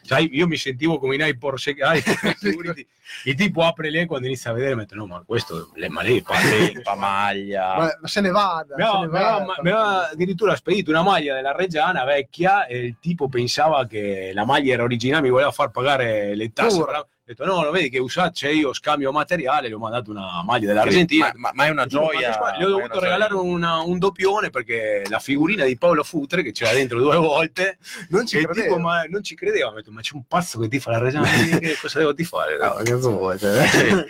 Sai, io mi sentivo come in Security, il tipo apre lei quando inizia a vedere, mette no, ma questo, le, ma lei fa fa maglia Ma, ma se ne vada. mi se ne mi aveva- vada. mi aveva addirittura spedito una maglia della Reggiana vecchia e il tipo pensava che la maglia era originale, mi voleva far pagare le tasse. Pure. Ho detto no, lo vedi che usate, c'è io scambio materiale, le ho mandato una maglia dell'Argentina. ma, ma- ma è una gioia Gli ho dovuto una regalare una- un doppione perché la figurina di Paolo Futre che c'era dentro due volte Non ci il credevo. tipo ma, non ci credeva mi ha detto, ma c'è un pazzo che ti fa la Reggiana che cosa devo ti fare No, che vuoi, cioè.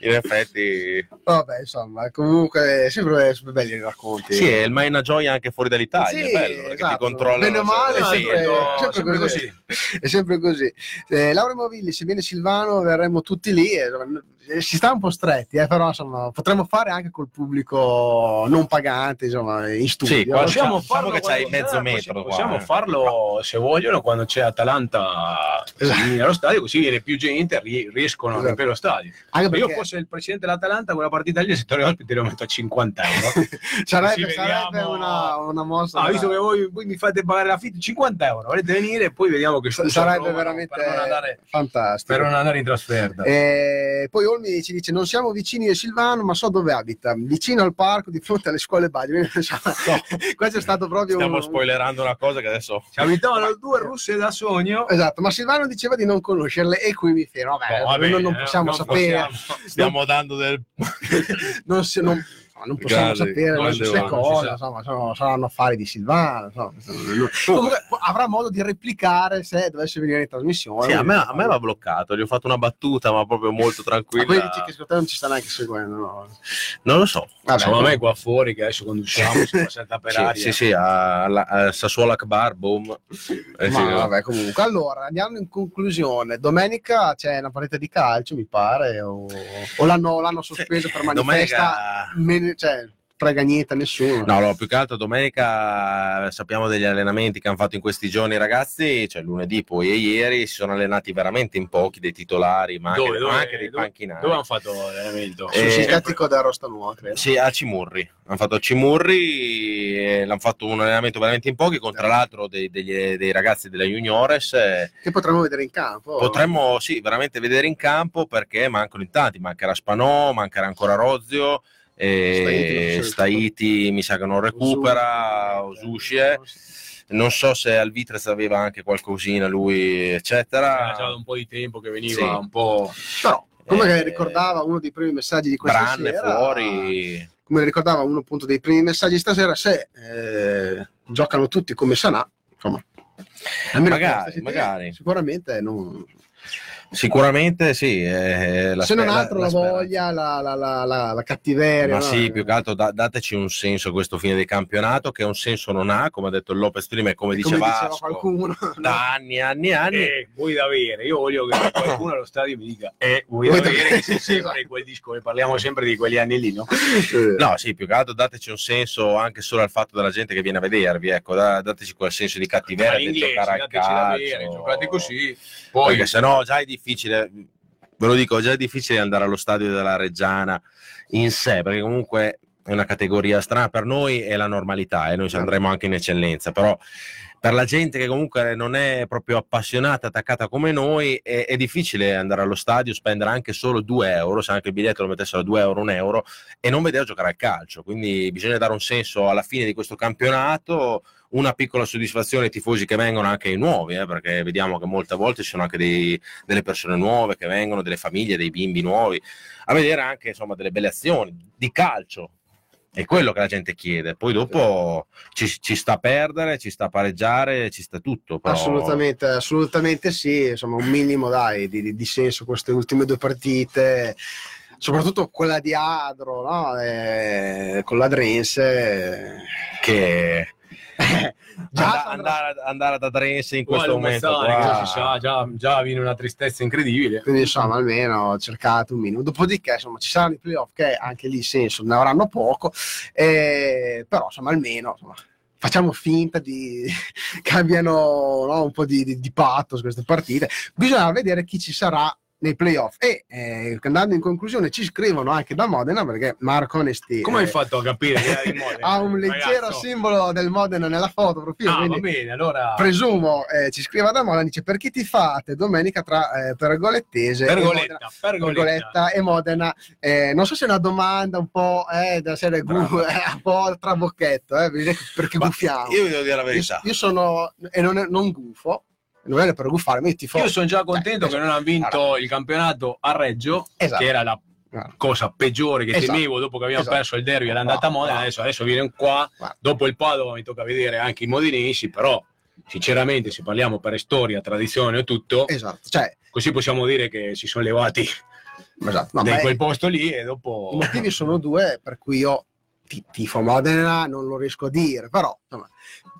in effetti Vabbè, insomma, comunque, sempre, sempre belli i racconti. sì è, ma è una gioia anche fuori dall'Italia Sì, è bello perché esatto. ti controllano Bene o male, sì, sempre- no, sempre sempre così. così. È sempre così. Eh, Laura Movilli, se viene Silvano, verremo tutti lì. eh, si sta un po' stretti, eh, però insomma, potremmo fare anche col pubblico non pagante, insomma, in studio. Sì, qua Possiamo Diciamo farlo che c'hai mezzo eh, metro qua, Possiamo eh. farlo se vogliono quando c'è Atalanta Esatto. nello stadio, così viene più gente e ri- riescono a Esatto. riempire lo stadio. Anche Se perché io fosse il presidente dell'Atalanta, quella partita lì, se torno ospite lo metto a 50 euro. sarebbe, sarebbe una, una mossa. Ah, da- visto che voi, voi mi fate pagare l'affitto 50 euro, volete venire e poi vediamo che sarebbe veramente per andare, fantastico. per non andare in trasferta. Eh, poi Olmi ci dice: Non siamo vicini a Silvano, ma so dove abita, vicino al parco di fronte alle scuole insomma, Questo è stato proprio stiamo un- spoilerando una cosa che adesso Ci abitavano due russe da sogno. Esatto, ma Silvano diceva di non conoscerle e qui mi fermo. Vabbè, Oh, vabbè, noi non eh, possiamo non sapere, possiamo. stiamo dando del non, si- non- no, non possiamo Grande, sapere si cose, insomma, sono- saranno affari di Silvano. insomma. Comunque avrà modo di replicare se dovesse venire in trasmissione. Sì, a me, a me va bloccato, gli ho fatto una battuta, ma proprio molto Ma poi tranquilla. dici che secondo te non ci sta neanche seguendo. No? Non lo so. Vabbè, Secondo me qua fuori che adesso quando usciamo si fa saltare per Sì, aria. sì, sì, a, a Sassuolo Akbar, boom. Eh, sì, Ma vabbè, comunque. Allora, andiamo in conclusione. Domenica c'è una partita di calcio, mi pare, o, o l'hanno, l'hanno sospeso per manifesta. Domenica... cioè, frega niente a nessuno. No, no, più che altro domenica eh, sappiamo degli allenamenti che hanno fatto in questi giorni i ragazzi, cioè lunedì poi e ieri si sono allenati veramente in pochi dei titolari, ma anche, Dove, dove, ma anche dei dove- panchinari. Dove hanno fatto l'allenamento? Sul Eh, sintetico da Rosta Nuova, credo. Sì, a Cimurri. Hanno fatto a Cimurri, e l'hanno fatto un allenamento veramente in pochi, con tra l'altro dei, degli- dei ragazzi della Juniores. eh, Che potremmo vedere in campo. Potremmo sì, veramente vedere in campo perché mancano in tanti, mancherà Spanò, mancherà ancora Rozio, e so. Staiti mi sa che non recupera, Osushi, eh. non so se al Vitrez aveva anche qualcosina lui, eccetera. Era già da un po' di tempo che veniva Sì. un po'. Però, come Eh, ricordava uno dei primi messaggi di questa Branne sera, fuori. come ricordava uno appunto dei primi messaggi stasera, se eh, giocano tutti come Sanà, insomma, Magari, magari. sicuramente non, Sicuramente sì. eh, la se non altro la, speranza. voglia, la, la, la, la, la cattiveria. Ma no? sì, più che altro da- dateci un senso a questo fine di campionato, che un senso non ha, come ha detto il Lopez prima e come, come diceva, diceva Vasco, qualcuno. da anni e anni e anni. Eh, vuoi da avere, io voglio che qualcuno allo stadio mi dica, eh, vuoi Vuoi da avere, che sia sempre quel disco, ne parliamo sempre di quegli anni lì, no? No, sì, più che altro dateci un senso anche solo al fatto della gente che viene a vedervi, ecco, da- dateci quel senso di cattiveria Ma di giocare al dateci da bere, calcio. giocate così, poi Perché se no già è difficile, ve lo dico, già è difficile andare allo stadio della Reggiana in sé, perché comunque è una categoria strana, per noi è la normalità e noi ci andremo anche in eccellenza, però per la gente che comunque non è proprio appassionata, attaccata come noi, è, è difficile andare allo stadio, spendere anche solo 2 euro, se anche il biglietto lo mettessero a 2 euro, 1 euro, e non vedere giocare al calcio. Quindi bisogna dare un senso alla fine di questo campionato, una piccola soddisfazione ai tifosi che vengono anche i nuovi, eh, perché vediamo che molte volte ci sono anche dei- delle persone nuove che vengono, delle famiglie, dei bimbi nuovi, a vedere anche insomma delle belle azioni di calcio. È quello che la gente chiede. Poi dopo ci, ci sta a perdere, ci sta a pareggiare, ci sta tutto. Però... Assolutamente, assolutamente sì, insomma un minimo dai, di, di- senso queste ultime due partite, soprattutto quella di Adro, no? Eh, con la Drense. Che Già and- andare, andare ad Adrense in questo lo momento qua- sa, già, già viene una tristezza incredibile. Quindi insomma almeno cercate un minimo. Dopodiché insomma ci saranno i playoff che anche lì senso ne avranno poco, eh, però insomma almeno insomma, facciamo finta di che abbiano no, un po' di, di, di pathos queste partite. Bisogna vedere chi ci sarà nei playoff e eh, andando in conclusione ci scrivono anche da Modena perché Marco Onesti Come hai eh, fatto a capire che di Modena, ha un leggero ragazzo? simbolo del Modena nella foto profilo, Ah, va bene, allora presumo eh, ci scriva da Modena dice per chi ti fate domenica tra eh, Pergolettese e Modena- Pergoletta, pergoletta. Pergoletta e Modena. Eh, non so se è una domanda un po' eh, da serie gu- eh, un po' trabocchetto, eh, perché Ma guffiamo. Io vi devo dire la Io, verità. io sono, e non, non gufo, non è per io tifo. Io sono già contento Eh, che non hanno vinto il campionato a Reggio, Esatto. che era la cosa peggiore che Esatto. temevo dopo che abbiamo Esatto. perso il derby era andata a No, Modena no. adesso, adesso viene qua Guarda. dopo il Padova mi tocca vedere anche i modenesi però sinceramente se parliamo per storia tradizione o tutto Esatto, cioè, così possiamo dire che si sono levati esatto. No, da quel posto lì e dopo I motivi sono due per cui io ti- tifo Modena, non lo riesco a dire, però insomma,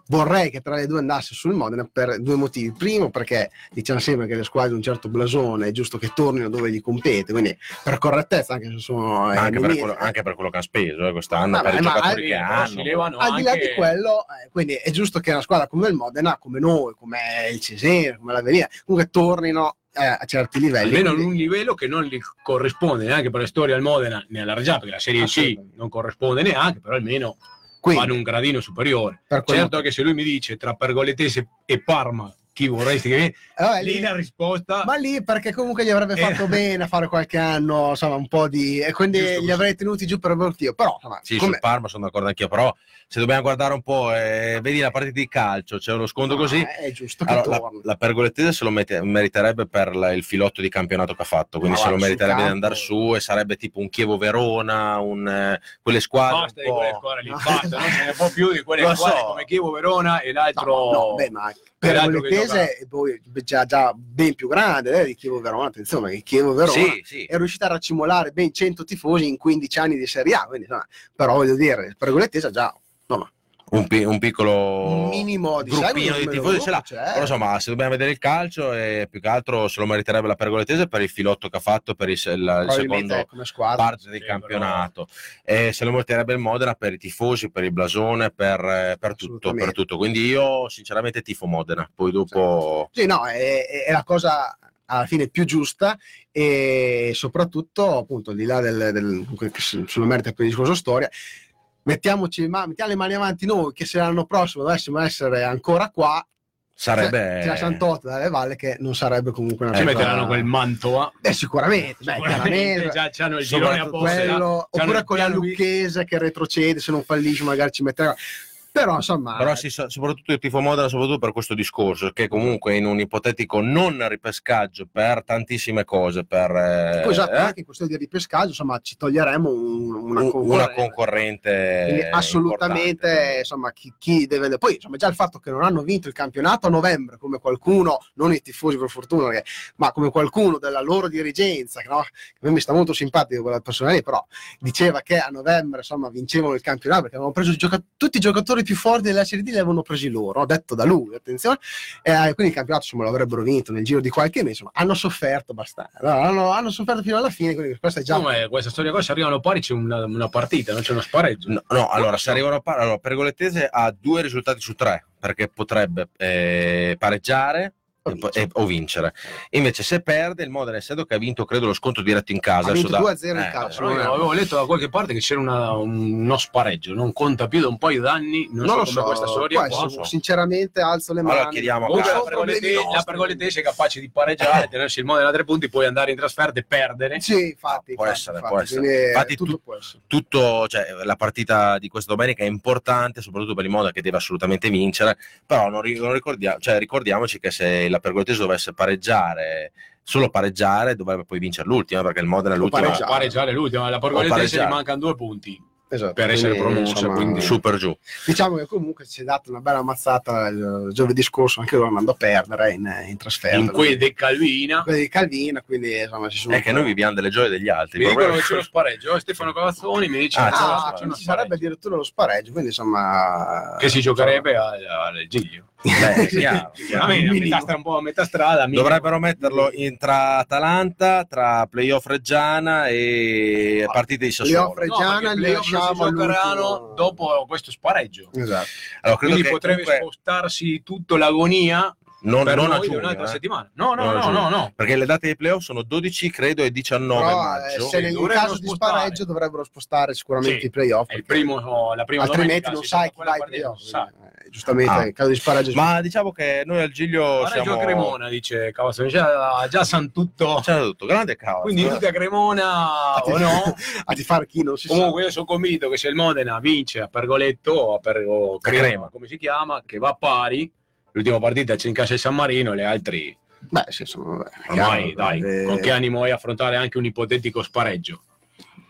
vorrei che tra le due andasse sul Modena per due motivi. Primo, perché diciamo sempre che le squadre di un certo blasone è giusto che tornino dove gli compete, quindi per correttezza, anche se sono eh, anche, per quello, anche per quello che hanno speso eh, quest'anno, Vabbè, per i ma giocatori al- che hanno. levano al di là anche di quello, eh, quindi è giusto che una squadra come il Modena, come noi, come il Cesena, come l'Avenia, comunque tornino eh, a certi livelli. almeno in Quindi- un livello che non gli corrisponde neanche per la storia al Modena né alla Reggiana perché la Serie C non corrisponde neanche però almeno quindi, fanno un gradino superiore. Certo che se lui mi dice tra Pergoletese e Parma chi vorresti che Eh, lì lì- la risposta Ma lì perché comunque gli avrebbe Eh. fatto bene a fare qualche anno, insomma, un po' di. e quindi Giusto li così. avrei tenuti giù per motivo. Però, insomma, Sì, come- sul Parma sono d'accordo anch'io, però se dobbiamo guardare un po', eh, vedi la partita di calcio, c'è uno scontro così. Ah, è giusto che Allora, la, la Pergolettese se lo mette- meriterebbe per la- il filotto di campionato che ha fatto, quindi Ma se lo guarda, sul meriterebbe di andare su e sarebbe tipo un Chievo-Verona, un, eh, quelle squadre basta di quelle squadre lì No. basta non se ne può più di quelle Lo squadre so. come Chievo Verona e No, l'altro no, beh, ma per è poi già, già ben più grande eh, di Chievo Verona. Attenzione, che Chievo Verona Sì, sì. è riuscita a raccimolare ben 100 tifosi in 15 anni di Serie A. Quindi, insomma, però voglio dire, per Goletese ha già insomma, Un, pi- un piccolo un minimo di gruppino di tifosi ce l'ha. gruppo, Però c'è. insomma, se dobbiamo vedere il calcio, eh, più che altro se lo meriterebbe la Pergolettese per il filotto che ha fatto per il, il- il secondo squadra. parte del Sì, campionato e se lo meriterebbe il Modena per i tifosi, per il blasone, per, eh, per tutto, per tutto. Quindi io sinceramente tifo Modena, poi dopo Sì, no, è, è la cosa alla fine più giusta e soprattutto, appunto, al di là del, del se se lo merita per il discorso storia, mettiamoci ma- mettiamo le mani avanti noi che se l'anno prossimo dovessimo essere ancora qua, sarebbe c'è la Sant'Otto dalle Valle che non sarebbe comunque una ci cosa- metteranno quel Mantova Eh, sicuramente, beh, sicuramente chiaramente. già c'hanno il girone a C'hanno oppure il con la piano B. Lucchese che retrocede se non fallisce magari ci metterà Però insomma, Però sa- soprattutto il tifo Modena, soprattutto per questo discorso, che comunque in un ipotetico non ripescaggio per tantissime cose, per eh, esatto, eh, anche in questione di ripescaggio, insomma, ci toglieremo un- una, un- una concorrente. Assolutamente, insomma, chi, chi deve. Poi, insomma, già il fatto che non hanno vinto il campionato a novembre, come qualcuno, non i tifosi per fortuna, perché- ma come qualcuno della loro dirigenza, che, no, che a me mi sta molto simpatico quella persona lì, però diceva che a novembre, insomma, vincevano il campionato perché avevano preso tutti i giocatori più forti della Serie D li avevano presi loro, detto da lui, attenzione, e eh, quindi il campionato insomma, l'avrebbero vinto nel giro di qualche mese, insomma, hanno sofferto abbastanza, no, hanno, hanno sofferto fino alla fine, quindi questo è già... Come questa storia qua, se arrivano pari c'è una, una partita, non c'è uno spareggio. No, no, allora se arrivano a par- allora, Pergolettese ha due risultati su tre perché potrebbe eh, pareggiare O e e- o vincere. Invece, se perde, il Modena, essendo che ha vinto, credo, lo sconto diretto in casa. Ha vinto adesso da- 2-0 in eh, casa. No, io avevo letto da qualche parte che c'era una- un- uno spareggio, non conta più da un paio d'anni, non, non lo so so, come questa storia qua. essere, sinceramente alzo le mani. Allora chiediamo a Comunque la. Pergolettese è capace di pareggiare, tenersi il Modena a tre punti, poi andare in trasferta e perdere. Sì, infatti, Può infatti, essere, infatti, può essere. eh, Infatti tutto tu- può essere. tutto, cioè, la partita di questa domenica è importante, soprattutto per il Modena che deve assolutamente vincere, però non, non ricordia- cioè, ricordiamoci che se la Pergolettese dovesse pareggiare, solo pareggiare, dovrebbe poi vincere l'ultima, perché il Modena è l'ultima pareggiare. Pareggiare l'ultima, la Pergolettese gli mancano due punti. Esatto, per essere quindi, promossa, quindi- super giù. Diciamo che comunque ci è data una bella ammazzata il giovedì scorso, anche loro andando a perdere in, in trasferta. In quei De Calvina. quelli di Calvina, quindi insomma ci sono... È che noi viviamo delle gioie degli altri. Mi dicono che c'è lo spareggio. eh, Stefano Cavazzoni mi dice Ah, c'è Ah, quindi ci sarebbe addirittura lo spareggio, quindi insomma... che si giocherebbe al, al Giglio. Beh, chiaro, chiaro. bene, a metà, un po' a metà strada. minimo. Dovrebbero metterlo in- tra Atalanta, tra playoff Reggiana e partite di Playoff Sassuolo. No, Reggiana perché li playoff lasciamo giocheranno dopo questo spareggio. Esatto. Allora, credo Quindi che potrebbe comunque spostarsi tutto l'agonia non, non a giugno, un'altra eh. settimana. No, no, no, no, no. perché le date dei playoff sono 12, credo, e 19 Però, eh, maggio. se in dovrebbero caso di spareggio dovrebbero spostare sicuramente Sì, i playoff. Primo, la prima altrimenti domenica, non sai chi va ai playoff. Eh, Giustamente, Ah. in caso di spareggio... Ma diciamo che noi al Giglio Pareggio siamo... a Cremona, dice Cavazzoni, già, già san tutto. C'era tutto, grande cavolo. Quindi tutti a Cremona o no? a tifare chi non si Comunque io sono convinto che se il Modena vince a Pergoletto o a per, o Crema, Crema. come si chiama, che va pari, l'ultima partita c'è in casa il San Marino, le altri sa. Beh, sì, sono... vabbè, ormai chiaro, dai, eh, con che animo hai affrontare anche un ipotetico spareggio?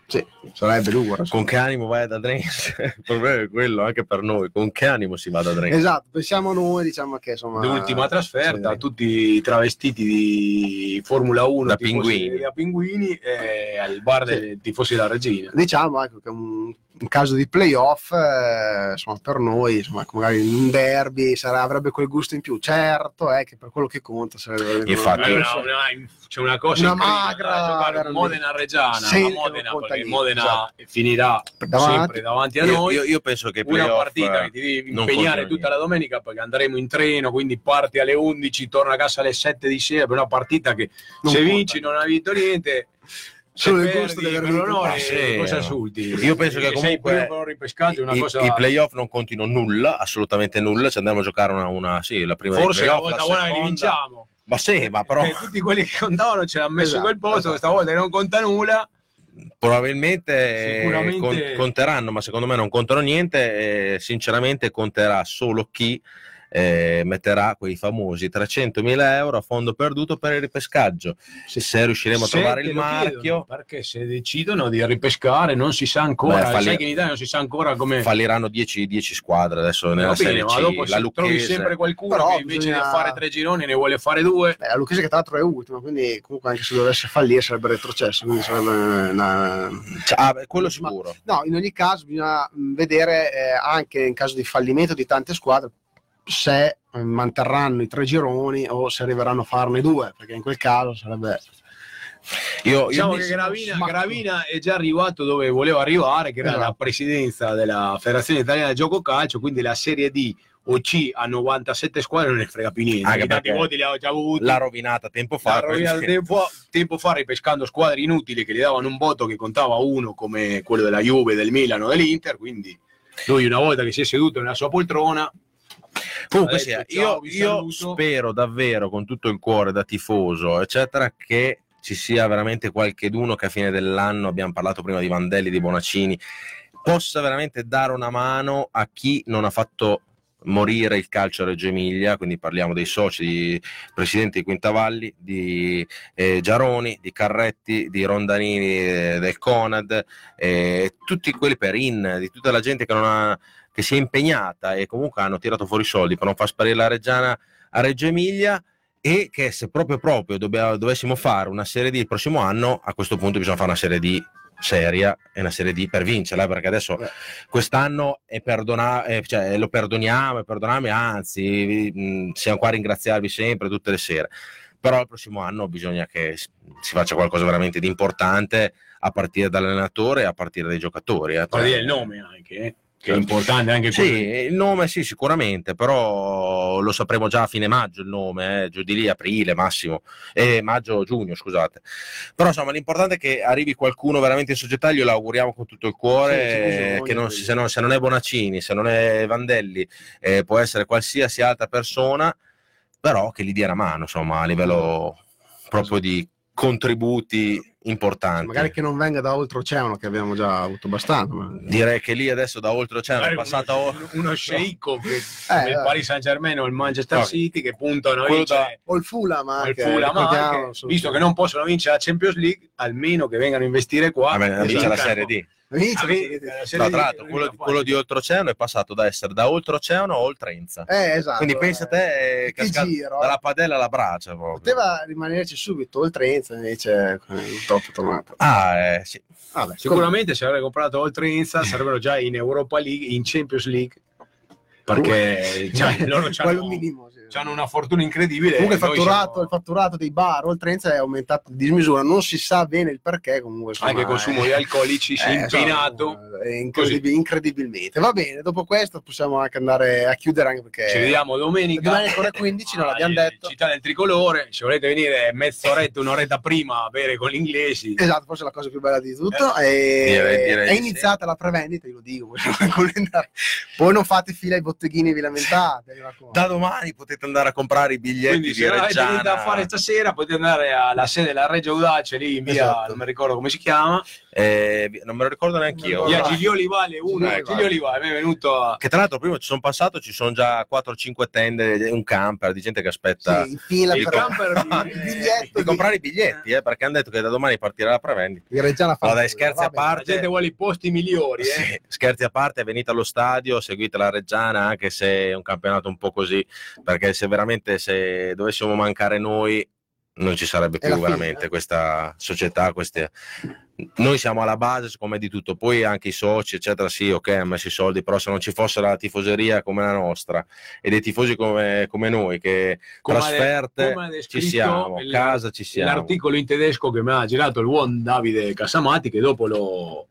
Sì, sarebbe duro. Con che animo vai da Drenz? Il problema è quello anche per noi. Con che animo si va da Drenz? Esatto, pensiamo noi, diciamo che insomma... L'ultima trasferta, sì. tutti travestiti di Formula 1 Da tifosi- pinguini. da pinguini e al bar dei tifosi della Regina. Diciamo ecco, che un, in caso di playoff, eh, insomma, per noi, insomma, magari un derby sarà- avrebbe quel gusto in più. Certo è che per quello che conta sarebbe Infatti, una- una- una- c'è una cosa Una magra. Modena Reggiana Sì, Modena perché Modena esatto. finirà Davanti. sempre davanti a io, noi io- io penso che una partita eh, che ti devi impegnare tutta la domenica perché andremo in treno quindi parti alle 11 torna a casa alle 7 di sera per una partita che Non se conta vinci non hai vinto niente Solo il gusto di aver l'onore, sì. cosa insulti Io penso che comunque una I, cosa i playoff non contino nulla, assolutamente nulla. Ci andiamo a giocare una, una sì, la prima forse la playoff, volta la buona che li vinciamo Ma sì, ma però Eh, tutti quelli che contavano ce l'hanno messo in quel Esatto, posto esatto. questa volta non conta nulla probabilmente eh, Sicuramente- con- conteranno, ma secondo me non contano niente. eh, sinceramente conterà solo chi eh, metterà quei famosi 300.000 euro a fondo perduto per il ripescaggio. Se riusciremo a Se trovare il marchio, chiedono, perché se decidono di ripescare non si sa ancora Beh, falli- sai che in Italia non si sa ancora come falliranno 10, 10 squadre adesso nella bene, Serie ma C. dopo la se trovi Lucchese. sempre qualcuno Però che invece bisogna- di fare tre gironi ne vuole fare due Beh, la Lucchese che tra l'altro è ultima, quindi comunque anche se dovesse fallire sarebbe retrocesso, quindi sarebbe una... Cioè, ah, beh, quello Ma- sicuro. No, in ogni caso bisogna vedere eh, anche in caso di fallimento di tante squadre se eh, manterranno i tre gironi o se arriveranno a farne due, perché in quel caso sarebbe... Io, io diciamo che Gravina, Gravina è già arrivato dove voleva arrivare che era Esatto. la presidenza della Federazione Italiana del Gioco Calcio quindi la Serie D o C a 97 squadre non ne frega più niente Anche tanti voti li aveva già avuti l'ha rovinata tempo fa. L'ha rovinato quindi- tempo, tempo fa ripescando squadre inutili che gli davano un voto che contava uno come quello della Juve, del Milano, dell'Inter quindi lui una volta che si è seduto nella sua poltrona Comunque sia, io, io spero davvero con tutto il cuore da tifoso, eccetera, che ci sia veramente qualcheduno che a fine dell'anno, abbiamo parlato prima di Vandelli, di Bonaccini, possa veramente dare una mano a chi non ha fatto morire il calcio a Reggio Emilia, quindi parliamo dei soci, di presidenti di Quintavalli, di eh, Giaroni, di Carretti, di Rondanini eh, del Conad, eh, tutti quelli per in, di tutta la gente che, non ha, che si è impegnata e comunque hanno tirato fuori i soldi per non far sparire la Reggiana a Reggio Emilia e che se proprio proprio dobbia- dovessimo fare una serie D il prossimo anno, a questo punto bisogna fare una serie D seria e una serie D per vincerla, eh, perché adesso quest'anno è perdona- eh, cioè, lo perdoniamo, e perdoniamo, anzi mh, siamo qua a ringraziarvi sempre tutte le sere. Però il prossimo anno bisogna che si faccia qualcosa veramente di importante a partire dall'allenatore e a partire dai giocatori. eh. Dire il nome anche, eh, che è importante anche Sì, quello. il nome sì, sicuramente, però lo sapremo già a fine maggio il nome, eh, giù di lì, aprile, massimo, eh, maggio, giugno, scusate. Però insomma l'importante è che arrivi qualcuno veramente in società, glielo auguriamo con tutto il cuore, Sì, eh, che non- se, non, se non è Bonaccini, se non è Vandelli, eh, può essere qualsiasi altra persona, però che gli dia una mano, insomma, a livello proprio di contributi importanti. Magari che non venga da oltreoceano, che abbiamo già avuto abbastanza. ma- Direi che lì adesso da oltreoceano è passata uno, uno sceicco che Eh, il eh. Paris Saint Germain o il Manchester No, City che puntano a quello vincere O il Fulham o il anche. Fulham anche, visto che non possono vincere la Champions League almeno che vengano a investire qua Vabbè, vince la. Serie D. Vince, Ah, Serie tra l'altro, quello, quello di oltreoceano è passato da essere da oltreoceano a oltrenza. Eh, esatto. Quindi pensa a te, è Che cascato giro. dalla padella alla braccia. proprio. Poteva rimanerci subito, oltrenza, invece eh, purtroppo è tornato. Ah, eh, sì. Vabbè, Sicuramente se avrebbe comprato oltre Inza sarebbero già in Europa League, in Champions League, perché cioè, loro quello hanno, sì. una fortuna incredibile. Comunque il fatturato, siamo- il fatturato dei bar oltrenza è aumentato di dismisura, non si sa bene il perché, comunque insomma, anche il consumo eh, di alcolici si è eh, impinato. insomma, è incredib- incredibilmente. Va bene, dopo questo possiamo anche andare a chiudere anche perché Ci vediamo domenica. Domenica ore 15, non Ah, l'abbiamo detto. Città del Tricolore. Se volete venire mezz'oretta, un'oretta prima a bere con gli inglesi. Esatto, forse è la cosa più bella di tutto. e Direi- direi è iniziata la prevendita, io lo dico. Poi non fate fila ai botteghini vi lamentate. Da domani potete andare a comprare i biglietti Quindi di se avete da fare stasera potete andare alla sede della Reggio Audace lì in via, Esatto. non mi ricordo come si chiama, Eh, non me lo ricordo neanche io. via. Giglioli Vale 1, Vai, vai. Giglioli Vale, mi è venuto a... Che tra l'altro prima ci sono passato, ci sono già 4-5 tende, un camper di gente che aspetta Sì, in fila Il per camper di- il biglietto di comprare i biglietti, eh, perché hanno detto che da domani partirà la prevendita. No, dai, scherzi a bene. La parte. gente vuole i posti migliori, eh. Sì, scherzi a parte, venite allo stadio, seguite la Reggiana, anche se è un campionato un po' così, perché se veramente se dovessimo mancare noi non ci sarebbe più la fine, veramente eh. questa società, queste... Noi siamo alla base, come di tutto, poi anche i soci, eccetera, sì, ok, hanno messo i soldi, però se non ci fosse la tifoseria come la nostra e dei tifosi come, come noi, che Come ha- trasferte come ci siamo, il- casa ci siamo. L'articolo in tedesco che mi ha girato il buon Davide Casamati, che dopo lo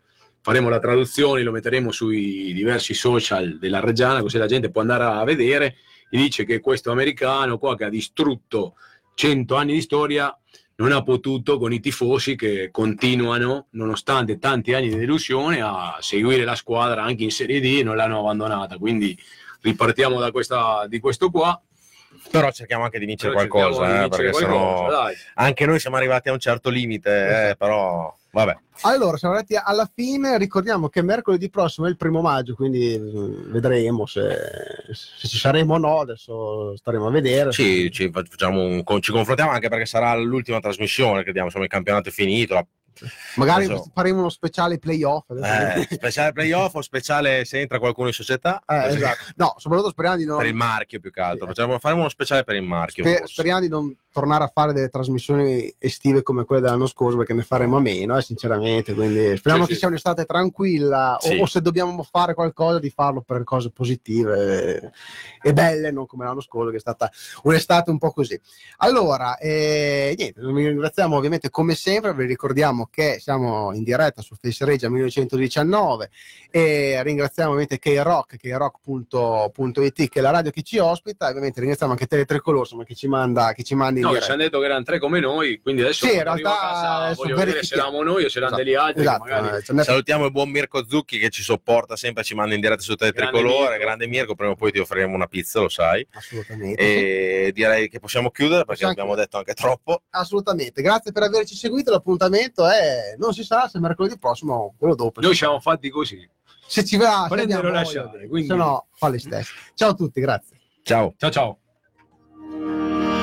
faremo la traduzione, lo metteremo sui diversi social della Reggiana, così la gente può andare a vedere. E dice che questo americano qua che ha distrutto 100 anni di storia non ha potuto con i tifosi che continuano, nonostante tanti anni di delusione, a seguire la squadra anche in Serie D e non l'hanno abbandonata. Quindi ripartiamo da questa, di questo qua. Però cerchiamo anche di vincere qualcosa, di eh, vincere perché qualcosa, sennò anche noi siamo arrivati a un certo limite, eh, Esatto. però vabbè. Allora, siamo arrivati alla fine. Ricordiamo che mercoledì prossimo è il primo maggio, quindi vedremo se, se ci saremo o no. Adesso staremo a vedere. Sì, ci, facciamo un- ci confrontiamo anche perché sarà l'ultima trasmissione, crediamo, insomma il campionato è finito, la- Magari Adesso- faremo uno speciale playoff. eh, speciale playoff o speciale se entra qualcuno in società, Eh, esatto. No, soprattutto speriamo di non, per il marchio più che altro. Sì. Faremo uno speciale per il marchio. sper- speriamo di non tornare a fare delle trasmissioni estive come quelle dell'anno scorso perché ne faremo a meno, eh, sinceramente. Quindi speriamo Sì, che sì. sia un'estate tranquilla o- o, se dobbiamo fare qualcosa di farlo per cose positive e, e belle, non come l'anno scorso che è stata un'estate un po' così. Allora, eh, niente, vi ringraziamo ovviamente come sempre, vi ricordiamo che siamo in diretta su Face Regia 1919 e ringraziamo ovviamente K-Rock, krock.it che è la radio che ci ospita e ovviamente ringraziamo anche Tele Tricolore insomma, che ci manda, che ci manda in No, ci diretta. hanno detto che erano tre come noi, quindi adesso Sì, in realtà a casa adesso voglio vedere se eravamo noi o se erano Esatto, degli altri. esatto, eh, n'è- Salutiamo il buon Mirko Zucchi che ci sopporta sempre, ci manda in diretta su Tele Grande Tricolore. Mirko. Grande Mirko, prima o poi ti offriremo una pizza, lo sai. assolutamente. sì. E direi che possiamo chiudere perché Possiamo abbiamo detto anche troppo. Assolutamente, grazie per averci seguito. L'appuntamento è 3, non si sa se mercoledì prossimo o quello dopo. Noi siamo fatti così. Se ci va, prendere lasciare. Quindi... Se no, fa le stesse. Ciao a tutti, grazie. Ciao. Ciao ciao.